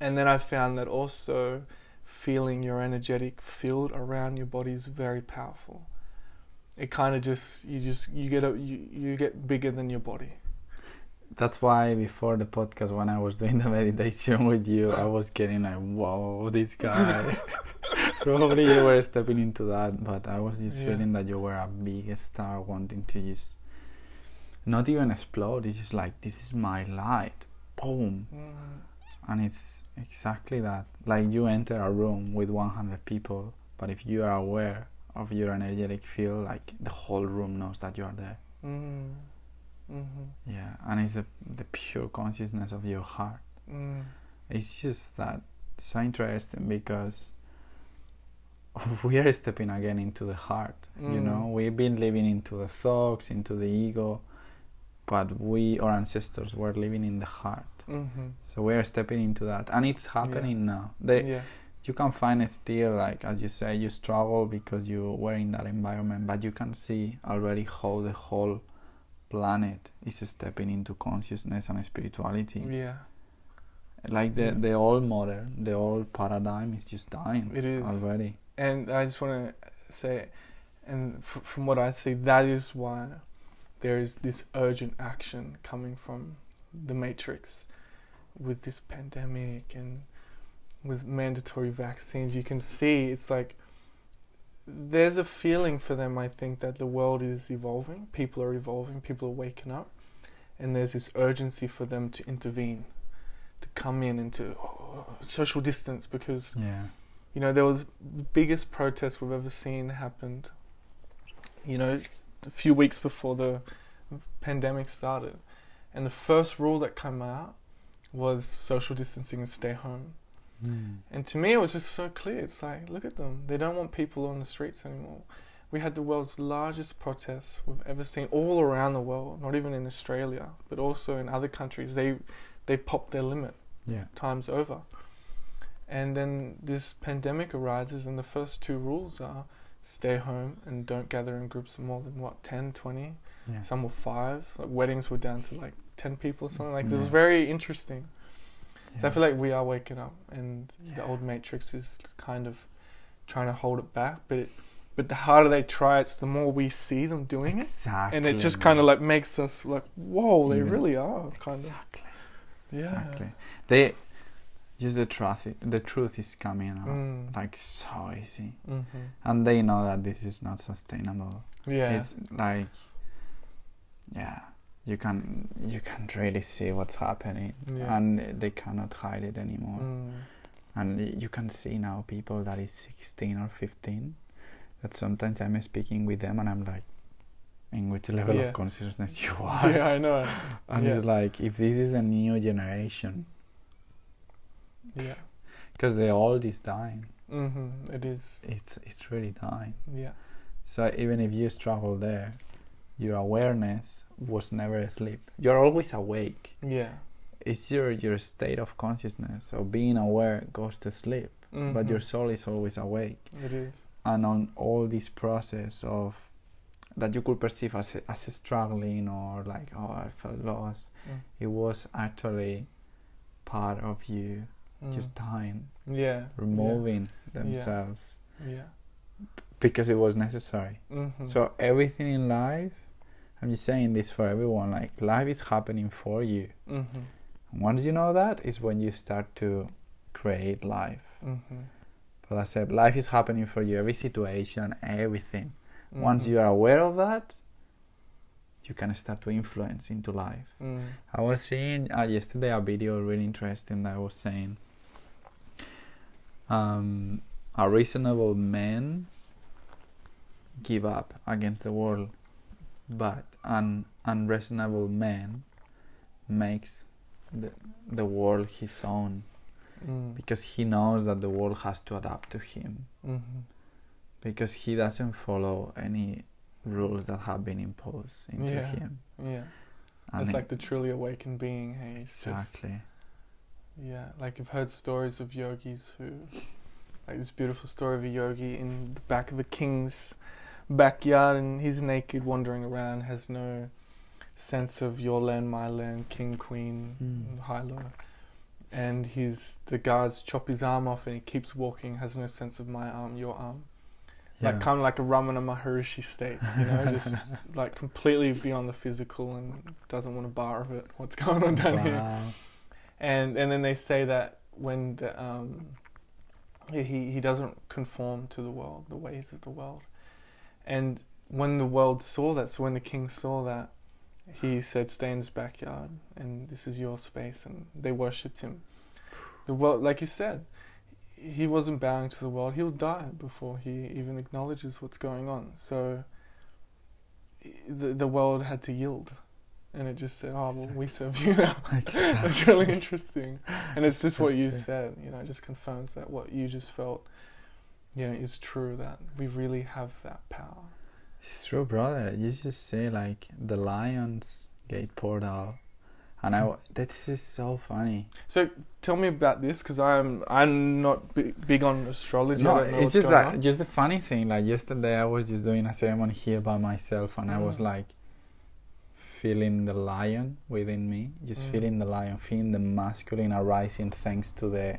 Speaker 2: And then I found that also feeling your energetic field around your body is very powerful. It kind of just you just you get a, you you get bigger than your body
Speaker 1: that's why before the podcast when i was doing the meditation with you i was getting like whoa this guy probably you were stepping into that but i was just yeah. feeling that you were a big star wanting to just not even explode it's just like this is my light boom mm. and it's exactly that like you enter a room with 100 people but if you are aware of your energetic field like the whole room knows that you are there
Speaker 2: mm. Mm-hmm.
Speaker 1: Yeah, and it's the the pure consciousness of your heart.
Speaker 2: Mm.
Speaker 1: It's just that so interesting because we are stepping again into the heart. Mm. You know, we've been living into the thoughts, into the ego, but we, our ancestors, were living in the heart.
Speaker 2: Mm-hmm.
Speaker 1: So we are stepping into that, and it's happening yeah. now. They,
Speaker 2: yeah.
Speaker 1: You can find it still, like as you say, you struggle because you were in that environment, but you can see already how the whole planet is stepping into consciousness and spirituality.
Speaker 2: Yeah.
Speaker 1: Like the yeah. the old model, the old paradigm is just dying.
Speaker 2: It is
Speaker 1: already.
Speaker 2: And I just want to say, and f- from what I see, that is why there is this urgent action coming from the Matrix with this pandemic and with mandatory vaccines. You can see it's like there's a feeling for them, I think, that the world is evolving, people are evolving, people are waking up, and there's this urgency for them to intervene, to come in and to oh, social distance because,
Speaker 1: yeah.
Speaker 2: you know, there was the biggest protest we've ever seen happened, you know, a few weeks before the pandemic started. And the first rule that came out was social distancing and stay home.
Speaker 1: Mm.
Speaker 2: And to me, it was just so clear. It's like, look at them. They don't want people on the streets anymore. We had the world's largest protests we've ever seen all around the world, not even in Australia, but also in other countries. They they popped their limit
Speaker 1: yeah.
Speaker 2: times over. And then this pandemic arises, and the first two rules are stay home and don't gather in groups of more than what 10 20
Speaker 1: yeah.
Speaker 2: some were five like weddings were down to like ten people or something. Like it was very interesting. So I feel like we are waking up, and the old matrix is kind of trying to hold it back. But it, but the harder they try, it's the more we see them doing it,
Speaker 1: exactly,
Speaker 2: and it just kind of like makes us like, whoa, they
Speaker 1: Even-
Speaker 2: really are kind
Speaker 1: exactly,
Speaker 2: of, yeah,
Speaker 1: exactly. They just the truth. The truth is coming out
Speaker 2: Mm.
Speaker 1: like so easy,
Speaker 2: hmm
Speaker 1: and they know that this is not sustainable.
Speaker 2: yeah,
Speaker 1: It's like, yeah, you can you can really see what's happening,
Speaker 2: Yeah.
Speaker 1: and they cannot hide it anymore.
Speaker 2: Mm.
Speaker 1: And you can see now people that is 16 or 15 that sometimes I'm speaking with them and I'm like, in which level
Speaker 2: Yeah.
Speaker 1: of consciousness you are?
Speaker 2: yeah, I know,
Speaker 1: And
Speaker 2: yeah.
Speaker 1: it's like, if this is the new generation,
Speaker 2: yeah,
Speaker 1: because the old is dying,
Speaker 2: hmm it is,
Speaker 1: it's it's really dying.
Speaker 2: yeah,
Speaker 1: So even if you struggle there, your awareness was never asleep. You're always awake.
Speaker 2: yeah,
Speaker 1: It's your your state of consciousness. So being aware goes to sleep, but
Speaker 2: Mhm.
Speaker 1: your soul is always awake.
Speaker 2: it is,
Speaker 1: and on all this process of that you could perceive as as struggling or like oh I felt lost,
Speaker 2: Mm.
Speaker 1: it was actually part of you
Speaker 2: Mm.
Speaker 1: just dying,
Speaker 2: yeah,
Speaker 1: removing themselves
Speaker 2: yeah,
Speaker 1: because it was necessary.
Speaker 2: yeah. hmm
Speaker 1: So everything in life, I'm just saying this for everyone, like life is happening for you.
Speaker 2: hmm
Speaker 1: Once you know that is when you start to create life.
Speaker 2: hmm
Speaker 1: But I said life is happening for you, every situation, everything. Once
Speaker 2: Mhm.
Speaker 1: you are aware of that, you can start to influence into life.
Speaker 2: Mm.
Speaker 1: I was seeing uh, yesterday a video really interesting that was saying um, a reasonable man give up against the world, but an unreasonable man makes the, the world his own
Speaker 2: Mm.
Speaker 1: because he knows that the world has to adapt to him
Speaker 2: Mhm.
Speaker 1: because he doesn't follow any rules that have been imposed into
Speaker 2: Yeah.
Speaker 1: him.
Speaker 2: Yeah,
Speaker 1: And
Speaker 2: it's
Speaker 1: it-
Speaker 2: like the truly awakened being. Hey, it's just
Speaker 1: exactly.
Speaker 2: yeah. Like you've heard stories of yogis who, like this beautiful story of a yogi in the back of a king's backyard, and he's naked, wandering around, has no sense of your land, my land, king, queen,
Speaker 1: Mm.
Speaker 2: high low. And he's the guards chop his arm off, and he keeps walking, has no sense of my arm, your arm. like kind of like a Ramana Maharishi state, you know, just like completely beyond the physical and doesn't want a bar of it. What's going on down here? And and then they say that when the um, he he doesn't conform to the world, the ways of the world, and when the world saw that, so when the king saw that, he said, "Stay in his backyard, and this is your space," and they worshipped him. The world, like you said, he wasn't bowing to the world. He'll die before he even acknowledges what's going on. So the the world had to yield, and it just said, "Oh, well, we serve you now." That's really interesting, and it's just what you said. You know, it just confirms that what you just felt, know, is true. That we really have that power.
Speaker 1: It's true, brother. You just say like the Lions Gate portal, and I this is so funny.
Speaker 2: So tell me about this, because I'm I'm not bi- big on astrology.
Speaker 1: No, it's just that
Speaker 2: on.
Speaker 1: just the funny thing. Like yesterday, I was just doing a ceremony here by myself, and I was
Speaker 2: Mm.
Speaker 1: like feeling the lion within me, just
Speaker 2: Mm.
Speaker 1: feeling the lion, feeling the masculine arising thanks to the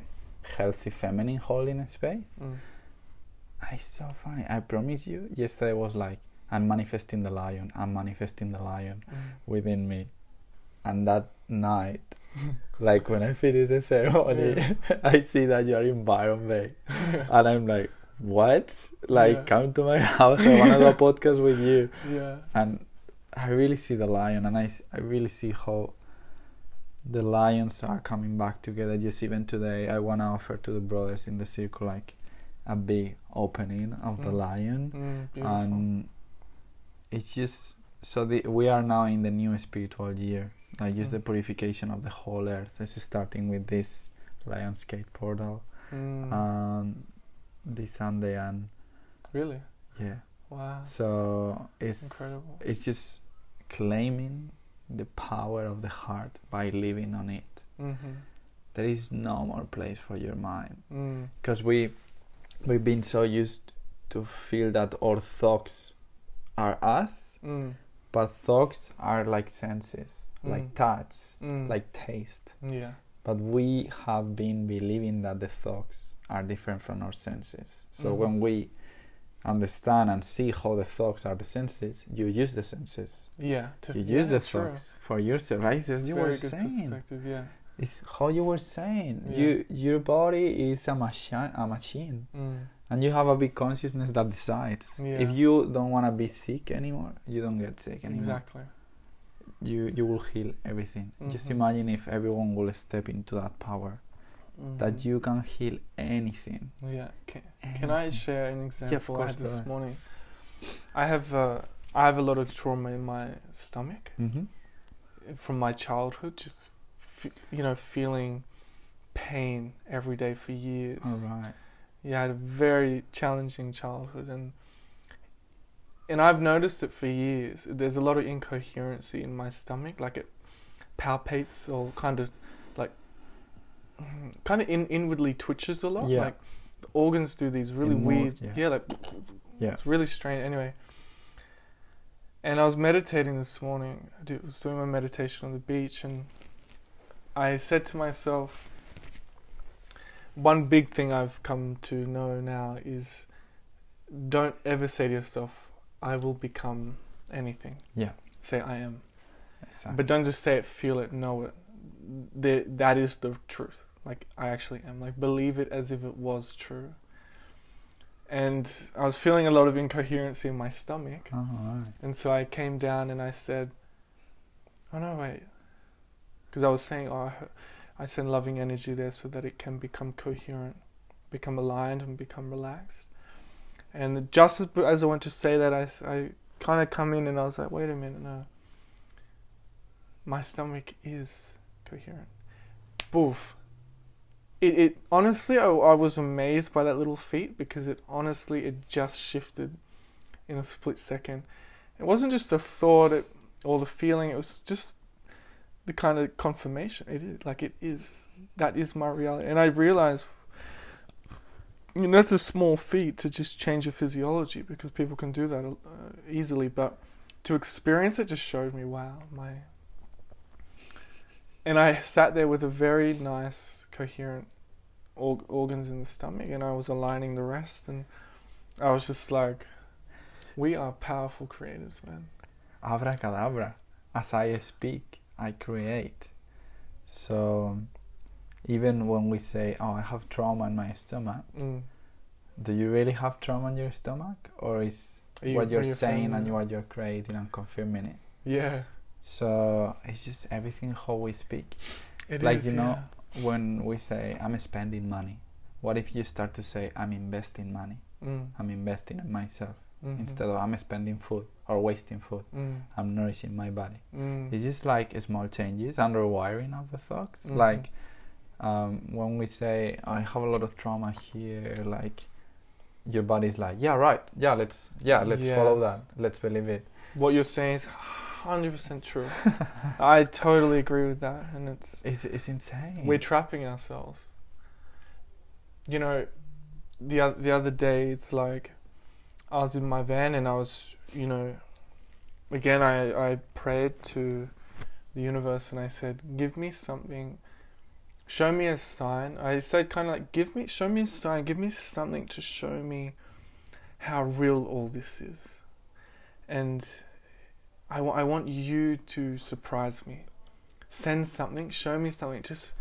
Speaker 1: healthy feminine holding space.
Speaker 2: Mm.
Speaker 1: It's so funny. I promise you, yesterday was like I'm manifesting the lion. I'm manifesting the lion
Speaker 2: Mm.
Speaker 1: within me. And that night, like when I finish the ceremony, I see that you're in Byron Bay. And I'm like, what? Like,
Speaker 2: Yeah.
Speaker 1: come to my house. I want to do a podcast with you.
Speaker 2: Yeah.
Speaker 1: And I really see the lion, and I, I really see how the lions are coming back together. Just even today, I want to offer to the brothers in the circle like a big opening of the
Speaker 2: Mm.
Speaker 1: lion
Speaker 2: Mm,
Speaker 1: and it's just so the, we are now in the new spiritual year like just the
Speaker 2: Mm.
Speaker 1: purification of the whole earth this is starting with this lion's gate portal
Speaker 2: Mm.
Speaker 1: um this sunday and
Speaker 2: really?
Speaker 1: yeah
Speaker 2: Wow.
Speaker 1: so it's
Speaker 2: Incredible.
Speaker 1: it's just claiming the power of the heart by living on it
Speaker 2: Mm-hmm.
Speaker 1: there is no more place for your mind
Speaker 2: Mm.
Speaker 1: because we we've been so used to feel that our thoughts are us
Speaker 2: Mm.
Speaker 1: But thoughts are like senses, like
Speaker 2: Mm.
Speaker 1: touch,
Speaker 2: Mm.
Speaker 1: like taste.
Speaker 2: yeah,
Speaker 1: But we have been believing that the thoughts are different from our senses. So
Speaker 2: Mhm.
Speaker 1: when we understand and see how the thoughts are the senses, you use the senses.
Speaker 2: yeah. To,
Speaker 1: You use
Speaker 2: yeah,
Speaker 1: the
Speaker 2: true.
Speaker 1: thoughts for yourself. Right? As you were
Speaker 2: good
Speaker 1: saying.
Speaker 2: perspective. Yeah.
Speaker 1: It's how you were saying.
Speaker 2: Yeah.
Speaker 1: You your body is a machine, a machine,
Speaker 2: Mm.
Speaker 1: and you have a big consciousness that decides.
Speaker 2: Yeah.
Speaker 1: If you don't want to be sick anymore, you don't get sick anymore.
Speaker 2: Exactly.
Speaker 1: You you will heal everything. Just
Speaker 2: Mhm.
Speaker 1: imagine if everyone will step into that power that
Speaker 2: Mhm.
Speaker 1: you can heal anything.
Speaker 2: Yeah. Can, can I share an example I
Speaker 1: course,
Speaker 2: had this morning? I have uh, I have a lot of trauma in my stomach
Speaker 1: Mm-hmm.
Speaker 2: from my childhood. Just f- you know, feeling pain every day for years.
Speaker 1: All right.
Speaker 2: Yeah, I had a very challenging childhood, and and I've noticed it for years. There's a lot of incoherency in my stomach, like it palpates or kind of like kind of in, inwardly twitches a lot.
Speaker 1: Yeah.
Speaker 2: Like the organs do these really weird, yeah.
Speaker 1: yeah.
Speaker 2: like
Speaker 1: Yeah.
Speaker 2: it's really strange. Anyway, and I was meditating this morning. I was doing my meditation on the beach, and I said to myself, one big thing I've come to know now is don't ever say to yourself, I will become anything.
Speaker 1: Yeah.
Speaker 2: Say I am.
Speaker 1: Exactly.
Speaker 2: But don't just say it, feel it, know it. The, that is the truth. Like, I actually am. Like, believe it as if it was true. And I was feeling a lot of incoherency in my stomach.
Speaker 1: Oh, All right.
Speaker 2: And so I came down and I said, "Oh no, wait," because I was saying, "Oh, I, send loving energy there so that it can become coherent, become aligned, and become relaxed." And just as, I went to say that, I, I kind of come in and I was like, "Wait a minute, no. My stomach is coherent." Boof. It, it honestly, I, I was amazed by that little feat because it honestly, it just shifted in a split second. It wasn't just a thought it, or the feeling, it was just the kind of confirmation. It is, like, it is. That is my reality. And I realize you know, that's a small feat to just change your physiology because people can do that uh, easily. But to experience it just showed me, wow, my. And I sat there with a very nice, coherent org- organs in the stomach, and I was aligning the rest, and I was just like, we are powerful creators, man.
Speaker 1: Abracadabra. As I speak, I create. So, even when we say, "Oh, I have trauma in my stomach,"
Speaker 2: Mm.
Speaker 1: do you really have trauma in your stomach, or is
Speaker 2: you-
Speaker 1: what
Speaker 2: are
Speaker 1: you're saying and what you're creating and confirming it?
Speaker 2: Yeah,
Speaker 1: So it's just everything how we speak.
Speaker 2: it
Speaker 1: Like,
Speaker 2: is,
Speaker 1: you know,
Speaker 2: yeah.
Speaker 1: When we say, "I'm spending money," what if you start to say, "I'm investing money.
Speaker 2: Mm.
Speaker 1: I'm investing in myself,"
Speaker 2: Mhm.
Speaker 1: instead of "I'm spending food or wasting food."
Speaker 2: Mm.
Speaker 1: I'm nourishing my body.
Speaker 2: Mm.
Speaker 1: It's just like small changes and rewiring of the thoughts.
Speaker 2: Mhm.
Speaker 1: Like um, when we say I have a lot of trauma here, like your body's like, yeah, right, yeah, let's, yeah, let's follow that, let's believe it.
Speaker 2: What you're saying is hundred percent true. I totally agree with that, and it's
Speaker 1: It's it's insane.
Speaker 2: we're trapping ourselves. You know, the the other day it's like I was in my van and I was, you know, again I I prayed to the universe and I said, give me something, show me a sign. I said kind of like, give me, show me a sign, give me something to show me how real all this is, and I I want you to surprise me. Send something, show me something. Just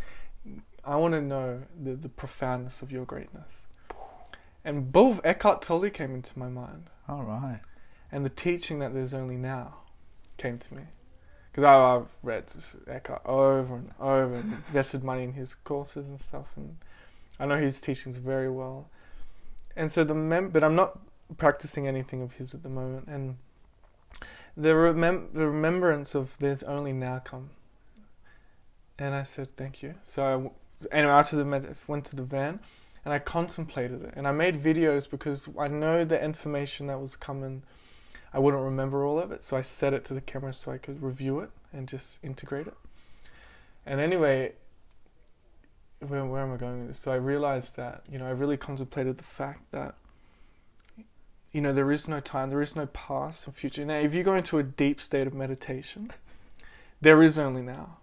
Speaker 2: I want to know the, the profoundness of your greatness. And both Eckhart Tolle came into my mind,
Speaker 1: All right.
Speaker 2: and the teaching that there's only now came to me. Because I've read Eckhart over and over and invested money in his courses and stuff, and I know his teachings very well. And so the mem- but I'm not practicing anything of his at the moment, and the remem- the remembrance of there's only now come. And I said thank you. So I w- anyway, after the med- went to the van, and I contemplated it, and I made videos because I know the information that was coming. I wouldn't remember all of it, so I set it to the camera so I could review it and just integrate it. And anyway, where, where am I going with this? So I realized that, you know, I really contemplated the fact that you know, there is no time, there is no past or future. Now, if you go into a deep state of meditation, there is only now.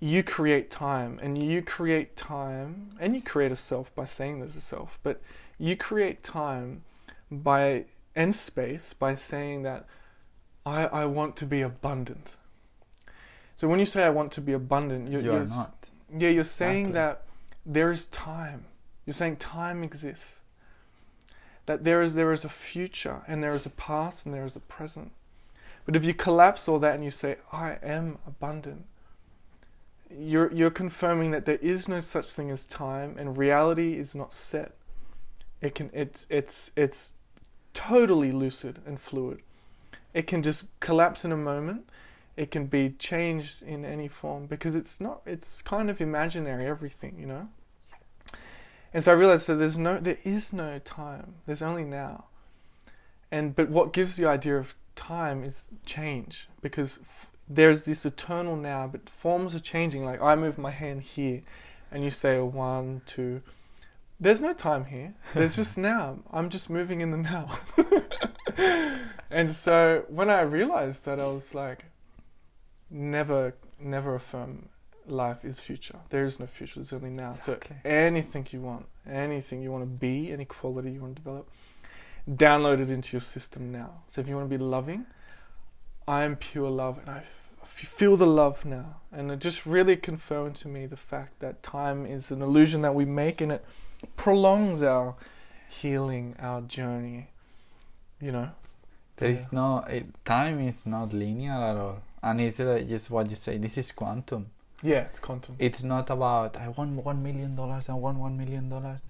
Speaker 2: You create time, and you create time, and you create a self by saying there's a self, but you create time by and space by saying that I, I want to be abundant. So when you say I want to be abundant, you're,
Speaker 1: you
Speaker 2: you're
Speaker 1: not.
Speaker 2: yeah, you're saying
Speaker 1: Exactly.
Speaker 2: that there is time. You're saying time exists. That there is there is a future and there is a past and there is a present. But if you collapse all that and you say, I am abundant, you're you're confirming that there is no such thing as time and reality is not set. It can it's it's it's totally lucid and fluid. It can just collapse in a moment it can be changed in any form because it's not it's kind of imaginary everything you know and so i realized that there's no there is no time there's only now and but what gives the idea of time is change because there's this eternal now but forms are changing like i move my hand here and you say one two there's no time here there's just now i'm just moving in the now and so when i realized that i was like never never affirm life is future. There is no future, there's only now.
Speaker 1: Exactly.
Speaker 2: So anything you want, anything you want to be, any quality you want to develop, download it into your system now. So if you want to be loving, I am pure love and I f- feel the love now. And it just really confirmed to me the fact that time is an illusion that we make and it prolongs our healing, our journey. You know?
Speaker 1: There is
Speaker 2: Yeah.
Speaker 1: no it, time is not linear at all, and it's like just what you say. This is quantum.
Speaker 2: Yeah, it's quantum.
Speaker 1: It's not about I want one million dollars. I want one million dollars.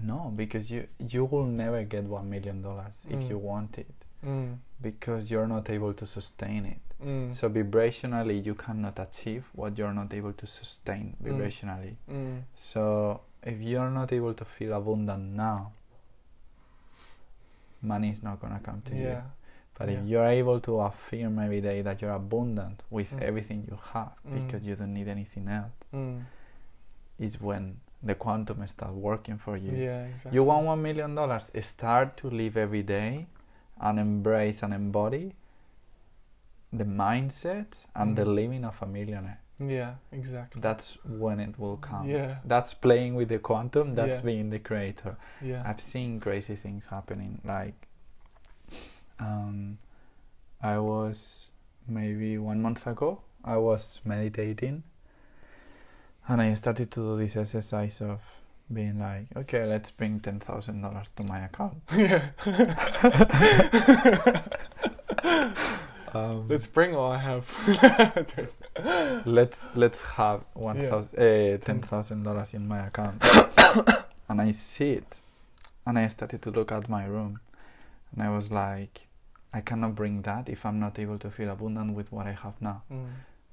Speaker 1: No, because you you will never get one million dollars if
Speaker 2: Mm.
Speaker 1: you want it,
Speaker 2: Mm,
Speaker 1: because you're not able to sustain it.
Speaker 2: Mm,
Speaker 1: So vibrationally, you cannot achieve what you're not able to sustain
Speaker 2: Mm.
Speaker 1: vibrationally.
Speaker 2: mm,
Speaker 1: So if you're not able to feel abundant now, money is not gonna come to you.
Speaker 2: yeah.
Speaker 1: But if you're able to affirm every day that you're abundant with
Speaker 2: Mm.
Speaker 1: everything you have
Speaker 2: Mm.
Speaker 1: because you don't need anything else,
Speaker 2: Mm,
Speaker 1: is when the quantum starts working for you.
Speaker 2: yeah, exactly.
Speaker 1: You want one million dollars? Start to live every day and embrace and embody the mindset and the
Speaker 2: Mm.
Speaker 1: living of a millionaire.
Speaker 2: Yeah, exactly.
Speaker 1: That's when it will come.
Speaker 2: Yeah,
Speaker 1: That's playing with the quantum. That's
Speaker 2: Yeah.
Speaker 1: being the creator.
Speaker 2: yeah.
Speaker 1: I've seen crazy things happening. Like, um, I was maybe one month ago. I was meditating, and I started to do this exercise of being like, okay, let's bring ten thousand dollars to my account.
Speaker 2: yeah.
Speaker 1: Um,
Speaker 2: Let's bring all I have.
Speaker 1: let's let's have one
Speaker 2: Yeah.
Speaker 1: thousand uh, ten thousand dollars in my account, and I see it, and I started to look at my room, and I was like, I cannot bring that if I'm not able to feel abundant with what I have now.
Speaker 2: Mm,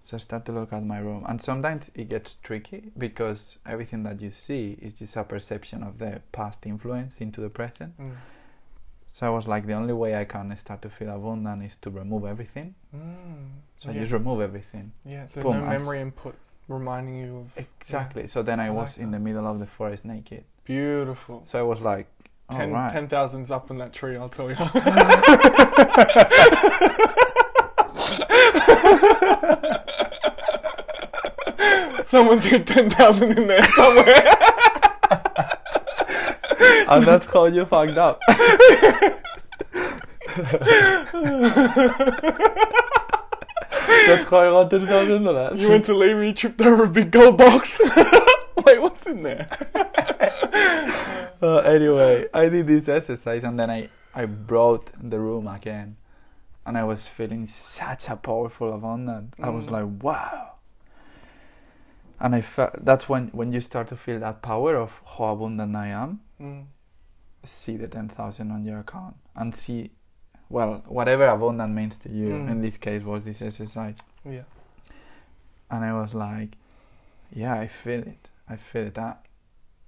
Speaker 1: So I start to look at my room, and sometimes it gets tricky because everything that you see is just a perception of the past influence into the present.
Speaker 2: mm,
Speaker 1: So I was like, the only way I can start to feel abundant is to remove everything.
Speaker 2: mm.
Speaker 1: So I just remove everything.
Speaker 2: yeah, so
Speaker 1: boom,
Speaker 2: no memory input reminding you of
Speaker 1: Exactly. So then I,
Speaker 2: I
Speaker 1: was
Speaker 2: like
Speaker 1: in the middle of the forest naked.
Speaker 2: beautiful.
Speaker 1: So I was like, all
Speaker 2: Ten
Speaker 1: right.
Speaker 2: ten thousand's up in that tree, I'll tell you. Someone's got ten thousand in there somewhere.
Speaker 1: and that's how you fucked up. that's how I got thousand dollars.
Speaker 2: You went to leave me, tripped over a big gold box. Wait, what's in there?
Speaker 1: Uh, anyway, I did this exercise and then I, I brought the room again. And I was feeling such a powerful abundance. I was
Speaker 2: Mm.
Speaker 1: like, wow. And I felt that's when, when you start to feel that power of how abundant I am.
Speaker 2: Mm,
Speaker 1: See the 10,000 on your account and see, well, whatever abundant means to you.
Speaker 2: Mm.
Speaker 1: In this case, was this exercise.
Speaker 2: yeah.
Speaker 1: And I was like, yeah, I feel it. I feel it. I,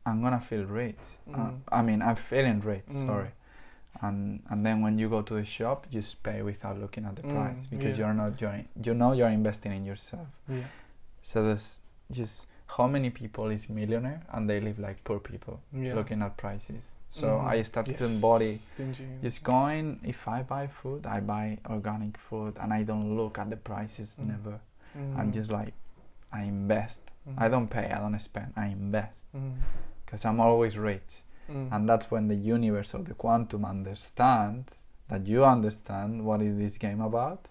Speaker 1: I'm gonna feel rich. Uh,
Speaker 2: Mm.
Speaker 1: I mean, I'm feeling rich.
Speaker 2: Mm.
Speaker 1: Sorry. And and then when you go to the shop, you just pay without looking at the
Speaker 2: Mm,
Speaker 1: price because
Speaker 2: yeah.
Speaker 1: you're not you're you know you're investing in yourself.
Speaker 2: Yeah.
Speaker 1: So there's just how many people is millionaire and they live like poor people
Speaker 2: Yeah.
Speaker 1: looking at prices. So
Speaker 2: Mhm.
Speaker 1: I started to
Speaker 2: Yes,
Speaker 1: embody
Speaker 2: stingy.
Speaker 1: just going if I buy food, I buy organic food and I don't look at the prices
Speaker 2: Mm.
Speaker 1: never.
Speaker 2: Mm.
Speaker 1: I'm just like I invest.
Speaker 2: Mm.
Speaker 1: I don't pay, I don't spend, I invest
Speaker 2: Mm.
Speaker 1: because I'm always rich.
Speaker 2: Mm.
Speaker 1: And that's when the universe or the quantum understands that you understand what is this game about.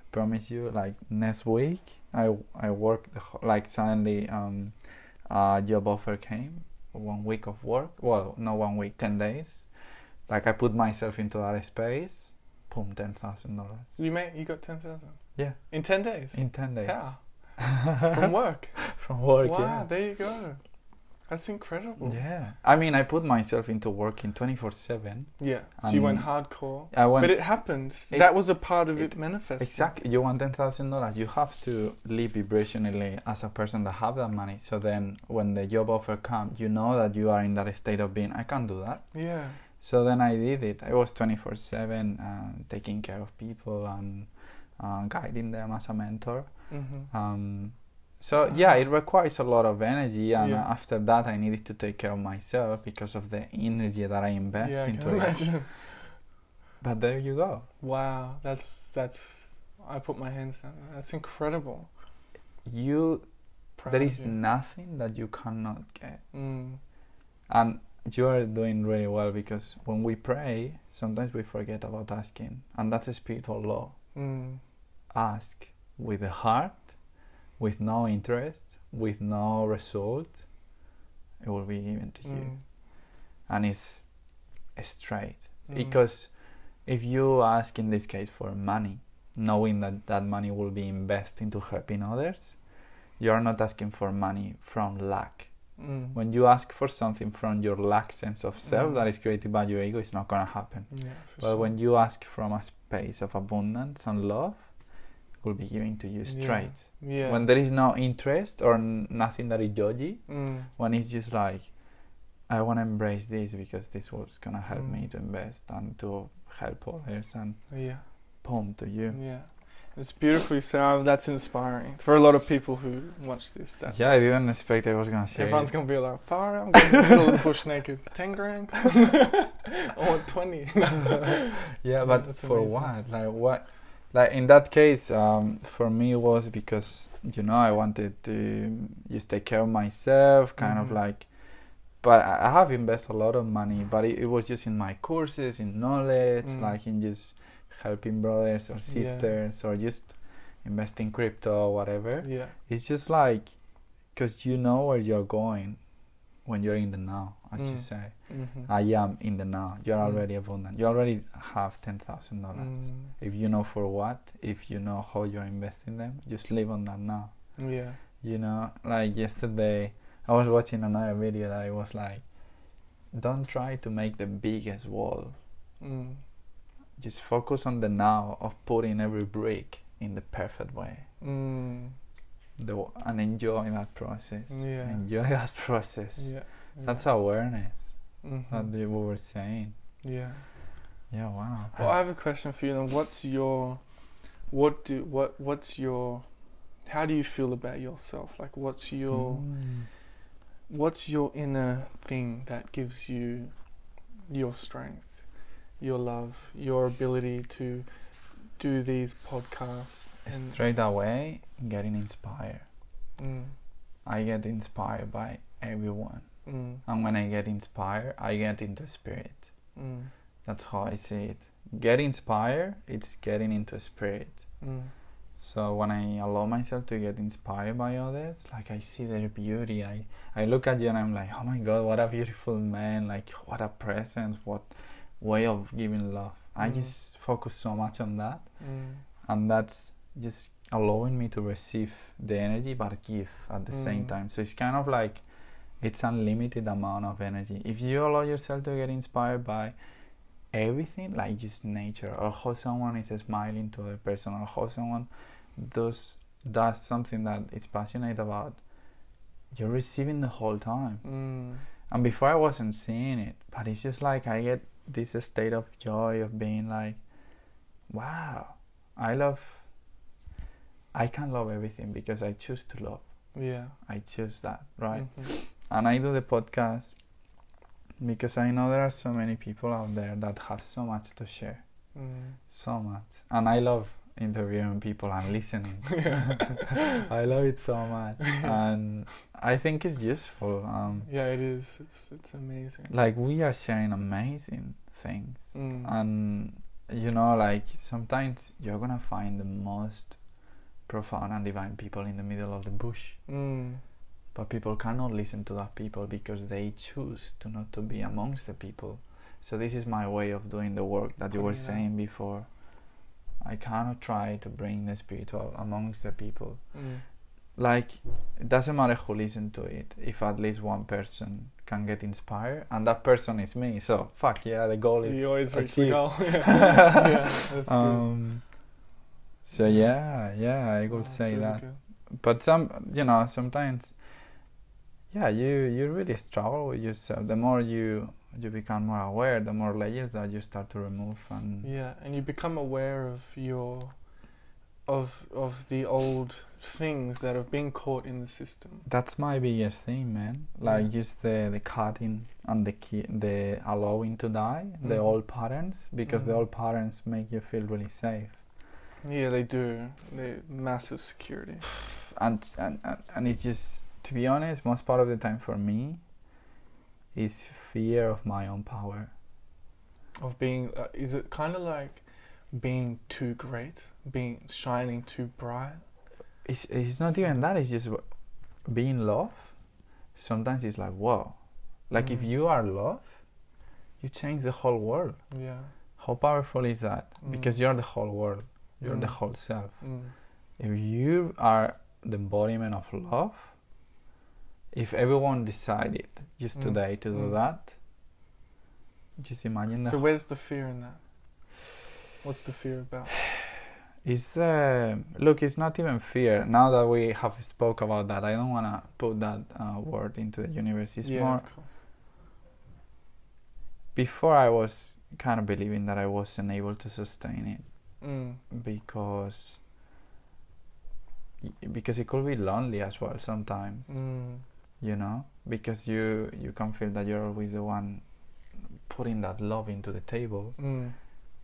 Speaker 1: I promise you, like next week, I I work the, wh- like suddenly um, a job offer came, one week of work. Well, no one week, ten days. Like I put myself into that space, boom, ten thousand dollars
Speaker 2: You made you got ten thousand.
Speaker 1: Yeah.
Speaker 2: In ten days.
Speaker 1: in ten days
Speaker 2: How? From work.
Speaker 1: from work.
Speaker 2: wow,
Speaker 1: yeah.
Speaker 2: there you go. That's incredible.
Speaker 1: Yeah, I mean, I put myself into working twenty four seven.
Speaker 2: Yeah. So you went hardcore.
Speaker 1: I went
Speaker 2: but it happened.
Speaker 1: It-
Speaker 2: that was a part of it,
Speaker 1: it-
Speaker 2: manifesting.
Speaker 1: Exactly. You want ten thousand dollars. You have to live vibrationally as a person that have that money. So then, when the job offer comes, you know that you are in that state of being. I can't do that.
Speaker 2: Yeah.
Speaker 1: So then I did it. I was twenty four seven, taking care of people and uh, guiding them as a mentor.
Speaker 2: Mm-hmm.
Speaker 1: Um, so yeah, it requires a lot of energy, and
Speaker 2: Yeah.
Speaker 1: after that, I needed to take care of myself because of the energy that I invest
Speaker 2: yeah, I
Speaker 1: into
Speaker 2: can
Speaker 1: it.
Speaker 2: imagine.
Speaker 1: But there you go.
Speaker 2: Wow, that's that's. I put my hands down. That's incredible.
Speaker 1: You
Speaker 2: Proud
Speaker 1: there is
Speaker 2: you.
Speaker 1: nothing that you cannot get.
Speaker 2: Mm.
Speaker 1: And you are doing really well because when we pray, sometimes we forget about asking. And that's a spiritual law.
Speaker 2: Mm.
Speaker 1: Ask with the heart, with no interest, with no result, it will be given to you.
Speaker 2: Mm.
Speaker 1: And it's straight.
Speaker 2: Mm.
Speaker 1: Because if you ask in this case for money, knowing that that money will be invested into helping others, you are not asking for money from lack.
Speaker 2: Mm.
Speaker 1: When you ask for something from your lack sense of self
Speaker 2: Mm.
Speaker 1: that is created by your ego, it's not gonna happen.
Speaker 2: Yeah,
Speaker 1: But
Speaker 2: sure.
Speaker 1: when you ask from a space of abundance and love, will be given to you straight.
Speaker 2: yeah.
Speaker 1: When there is no interest or n- nothing that is judgy,
Speaker 2: mm.
Speaker 1: when it's just like, I want to embrace this because this was gonna help me
Speaker 2: Mm.
Speaker 1: to invest and to help others and
Speaker 2: yeah,
Speaker 1: boom to you.
Speaker 2: yeah. It's beautifully said. That's inspiring for a lot of people who watch this. That
Speaker 1: Yeah, I didn't expect I was gonna say.
Speaker 2: Everyone's
Speaker 1: it.
Speaker 2: gonna be like, "Far, I'm going to the middle of bush naked. Ten grand? or twenty.
Speaker 1: yeah, but for
Speaker 2: amazing.
Speaker 1: what? Like what? Like in that case, um, for me it was because you know I wanted to just take care of myself, kind of
Speaker 2: Mhm.
Speaker 1: like. But I have invested a lot of money, but it, it was just in my courses, in knowledge,
Speaker 2: Mm.
Speaker 1: like in just helping brothers or sisters, or just investing crypto, or whatever.
Speaker 2: yeah,
Speaker 1: It's just like, because you know where you're going when you're in the now, as you
Speaker 2: Mm.
Speaker 1: say.
Speaker 2: mm-hmm.
Speaker 1: I am in the now. You're
Speaker 2: Mm.
Speaker 1: already abundant. You already have ten thousand dollars.
Speaker 2: mm,
Speaker 1: If you know for what, if you know how you're investing them, just live on that now.
Speaker 2: yeah,
Speaker 1: You know, like yesterday, I was watching another video that I was like, don't try to make the biggest wall.
Speaker 2: mm,
Speaker 1: Just focus on the now of putting every brick in the perfect way. The, and enjoy that process.
Speaker 2: yeah,
Speaker 1: Enjoy that process.
Speaker 2: yeah.
Speaker 1: That's awareness
Speaker 2: Mhm.
Speaker 1: that we were saying.
Speaker 2: yeah.
Speaker 1: Yeah, wow.
Speaker 2: Well, I have a question for you. Then, what's your, what do what what's your, how do you feel about yourself? Like, what's your
Speaker 1: Mm.
Speaker 2: what's your inner thing that gives you your strength, your love, your ability to do these podcasts?
Speaker 1: Straight away, getting inspired.
Speaker 2: mm,
Speaker 1: I get inspired by everyone.
Speaker 2: mm,
Speaker 1: And when I get inspired, I get into spirit.
Speaker 2: mm,
Speaker 1: That's how I see it. Get inspired, it's getting into spirit.
Speaker 2: mm,
Speaker 1: So when I allow myself to get inspired by others, like I see their beauty, I, I look at you and I'm like, oh my god, what a beautiful man, like what a presence, what way of giving love. I
Speaker 2: Mm.
Speaker 1: just focus so much on that.
Speaker 2: Mm,
Speaker 1: and that's just allowing me to receive the energy but give at the same
Speaker 2: Mm.
Speaker 1: time. So it's kind of like it's unlimited amount of energy. If you allow yourself to get inspired by everything like just nature or how someone is smiling to a person or how someone does does something that is passionate about you're receiving the whole time.
Speaker 2: Mm,
Speaker 1: and before I wasn't seeing it, but it's just like I get this state of joy of being like, wow, I love, I can love everything because I choose to love.
Speaker 2: Yeah.
Speaker 1: I choose that, right?
Speaker 2: Mhm.
Speaker 1: And I do the podcast because I know there are so many people out there that have so much to share,
Speaker 2: Mm.
Speaker 1: so much, and I love interviewing people and listening. I love it so much, and I think it's useful. Um,
Speaker 2: Yeah, it is. It's it's amazing.
Speaker 1: like we are sharing amazing things,
Speaker 2: Mm.
Speaker 1: and you know, like sometimes you're gonna find the most profound and divine people in the middle of the bush.
Speaker 2: Mm.
Speaker 1: but people cannot listen to that people because they choose to not to be amongst the people so this is my way of doing the work that you were saying before i cannot try to bring the spiritual amongst the people
Speaker 2: Mm.
Speaker 1: like it doesn't matter who listen to it if at least one person can get inspired and that person is me so fuck yeah the goal is
Speaker 2: You always reach the goal. yeah, that's good.
Speaker 1: um so yeah yeah i
Speaker 2: Oh,
Speaker 1: would
Speaker 2: that's
Speaker 1: say
Speaker 2: really
Speaker 1: that
Speaker 2: good.
Speaker 1: but some you know sometimes yeah you you really struggle with yourself the more you you become more aware the more layers that you start to remove and
Speaker 2: Yeah, and you become aware of your of of the old things that have been caught in the system.
Speaker 1: that's my biggest thing man like just the the cutting and the the allowing to die the
Speaker 2: Mhm.
Speaker 1: old patterns because the
Speaker 2: Mhm.
Speaker 1: old patterns make you feel really safe
Speaker 2: Yeah, they do. They massive security.
Speaker 1: and and and, and it's just to be honest most part of the time for me is fear of my own power
Speaker 2: Of being, uh, is it kind of like being too great, being shining too bright?
Speaker 1: it's, it's not even that it's just being love sometimes it's like whoa like if
Speaker 2: Mm.
Speaker 1: you are love you change the whole world
Speaker 2: Yeah.
Speaker 1: how powerful is that because
Speaker 2: Mm.
Speaker 1: you're the whole world you're the
Speaker 2: Mm.
Speaker 1: whole self
Speaker 2: Mm.
Speaker 1: if you are the embodiment of love if everyone decided just
Speaker 2: Mm.
Speaker 1: today to do
Speaker 2: Mm.
Speaker 1: that just imagine that.
Speaker 2: So where's the fear in that? What's the fear about?
Speaker 1: Is the look? It's not even fear. Now that we have spoke about that, I don't want to put that uh, word into the universe. It's
Speaker 2: yeah,
Speaker 1: more
Speaker 2: of course.
Speaker 1: before I was kind of believing that I wasn't able to sustain it
Speaker 2: Mm.
Speaker 1: because because it could be lonely as well sometimes.
Speaker 2: Mm.
Speaker 1: You know, because you you can feel that you're always the one putting that love into the table,
Speaker 2: Mm.